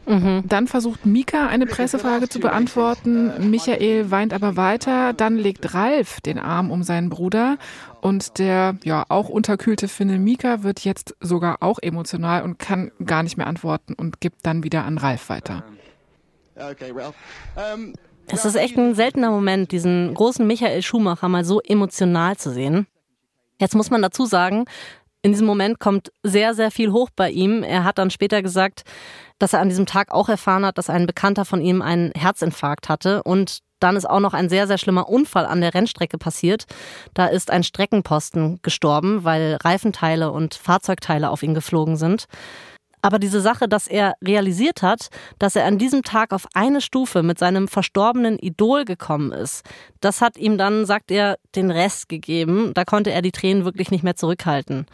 Mhm. Dann versucht Mika eine Pressefrage zu beantworten, Michael weint aber weiter, dann legt Ralf den Arm um seinen Bruder und der ja auch unterkühlte Finne Mika wird jetzt sogar auch emotional und kann gar nicht mehr antworten und gibt dann wieder an Ralf weiter. Okay, Ralph. Um es ist echt ein seltener Moment, diesen großen Michael Schumacher mal so emotional zu sehen. Jetzt muss man dazu sagen, in diesem Moment kommt sehr, sehr viel hoch bei ihm. Er hat dann später gesagt, dass er an diesem Tag auch erfahren hat, dass ein Bekannter von ihm einen Herzinfarkt hatte. Und dann ist auch noch ein sehr, sehr schlimmer Unfall an der Rennstrecke passiert. Da ist ein Streckenposten gestorben, weil Reifenteile und Fahrzeugteile auf ihn geflogen sind. Aber diese Sache, dass er realisiert hat, dass er an diesem Tag auf eine Stufe mit seinem verstorbenen Idol gekommen ist, das hat ihm dann, sagt er, den Rest gegeben. Da konnte er die Tränen wirklich nicht mehr zurückhalten.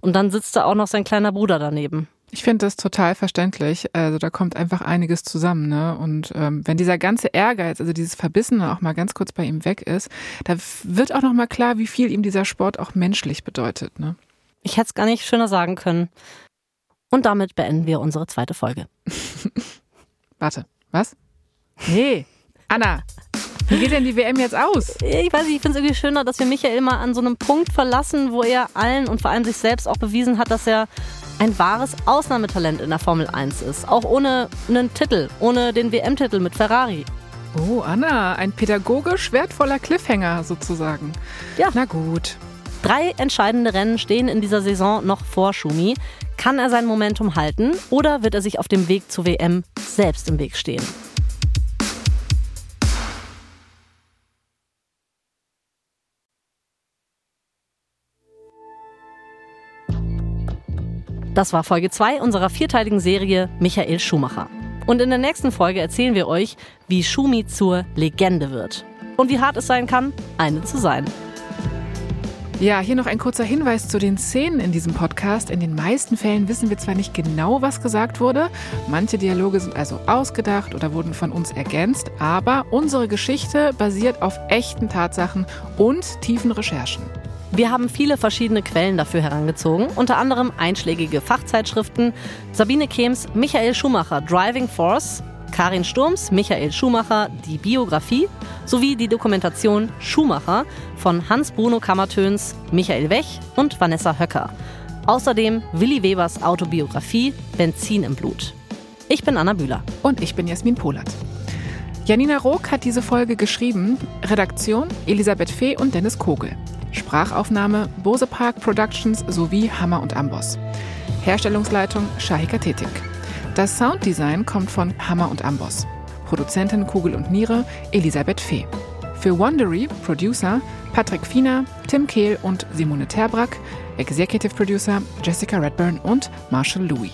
Und dann sitzt da auch noch sein kleiner Bruder daneben. Ich finde das total verständlich. Also da kommt einfach einiges zusammen. Ne? Und ähm, wenn dieser ganze Ehrgeiz, also dieses Verbissene auch mal ganz kurz bei ihm weg ist, da wird auch noch mal klar, wie viel ihm dieser Sport auch menschlich bedeutet. Ne? Ich hätte es gar nicht schöner sagen können. Und damit beenden wir unsere zweite Folge. (laughs) Warte, was? Nee, Anna, wie geht denn die WM jetzt aus? Ich weiß nicht, ich finde es irgendwie schöner, dass wir Michael mal an so einem Punkt verlassen, wo er allen und vor allem sich selbst auch bewiesen hat, dass er ein wahres Ausnahmetalent in der Formel 1 ist. Auch ohne einen Titel, ohne den WM-Titel mit Ferrari. Oh, Anna, ein pädagogisch wertvoller Cliffhanger sozusagen. Ja. Na gut. Drei entscheidende Rennen stehen in dieser Saison noch vor Schumi. Kann er sein Momentum halten oder wird er sich auf dem Weg zur WM selbst im Weg stehen? Das war Folge 2 unserer vierteiligen Serie Michael Schumacher. Und in der nächsten Folge erzählen wir euch, wie Schumi zur Legende wird. Und wie hart es sein kann, eine zu sein. Ja, hier noch ein kurzer Hinweis zu den Szenen in diesem Podcast. In den meisten Fällen wissen wir zwar nicht genau, was gesagt wurde, manche Dialoge sind also ausgedacht oder wurden von uns ergänzt, aber unsere Geschichte basiert auf echten Tatsachen und tiefen Recherchen. Wir haben viele verschiedene Quellen dafür herangezogen, unter anderem einschlägige Fachzeitschriften, Sabine Kehms Michael Schumacher Driving Force, Karin Sturms, Michael Schumacher, die Biografie sowie die Dokumentation Schumacher von Hans-Bruno Kammertöns, Michael Wech und Vanessa Höcker. Außerdem Willi Webers Autobiografie Benzin im Blut. Ich bin Anna Bühler. Und ich bin Jasmin Polat. Janina Rook hat diese Folge geschrieben. Redaktion Elisabeth Fee und Dennis Kogel. Sprachaufnahme Bose Park Productions sowie Hammer und Amboss. Herstellungsleitung Shahika Tetik. Das Sounddesign kommt von Hammer und Amboss. Produzentin Kugel und Niere Elisabeth Fee. Für Wondery Producer Patrick Fiener, Tim Kehl und Simone Terbrack, Executive Producer Jessica Redburn und Marshall Louis.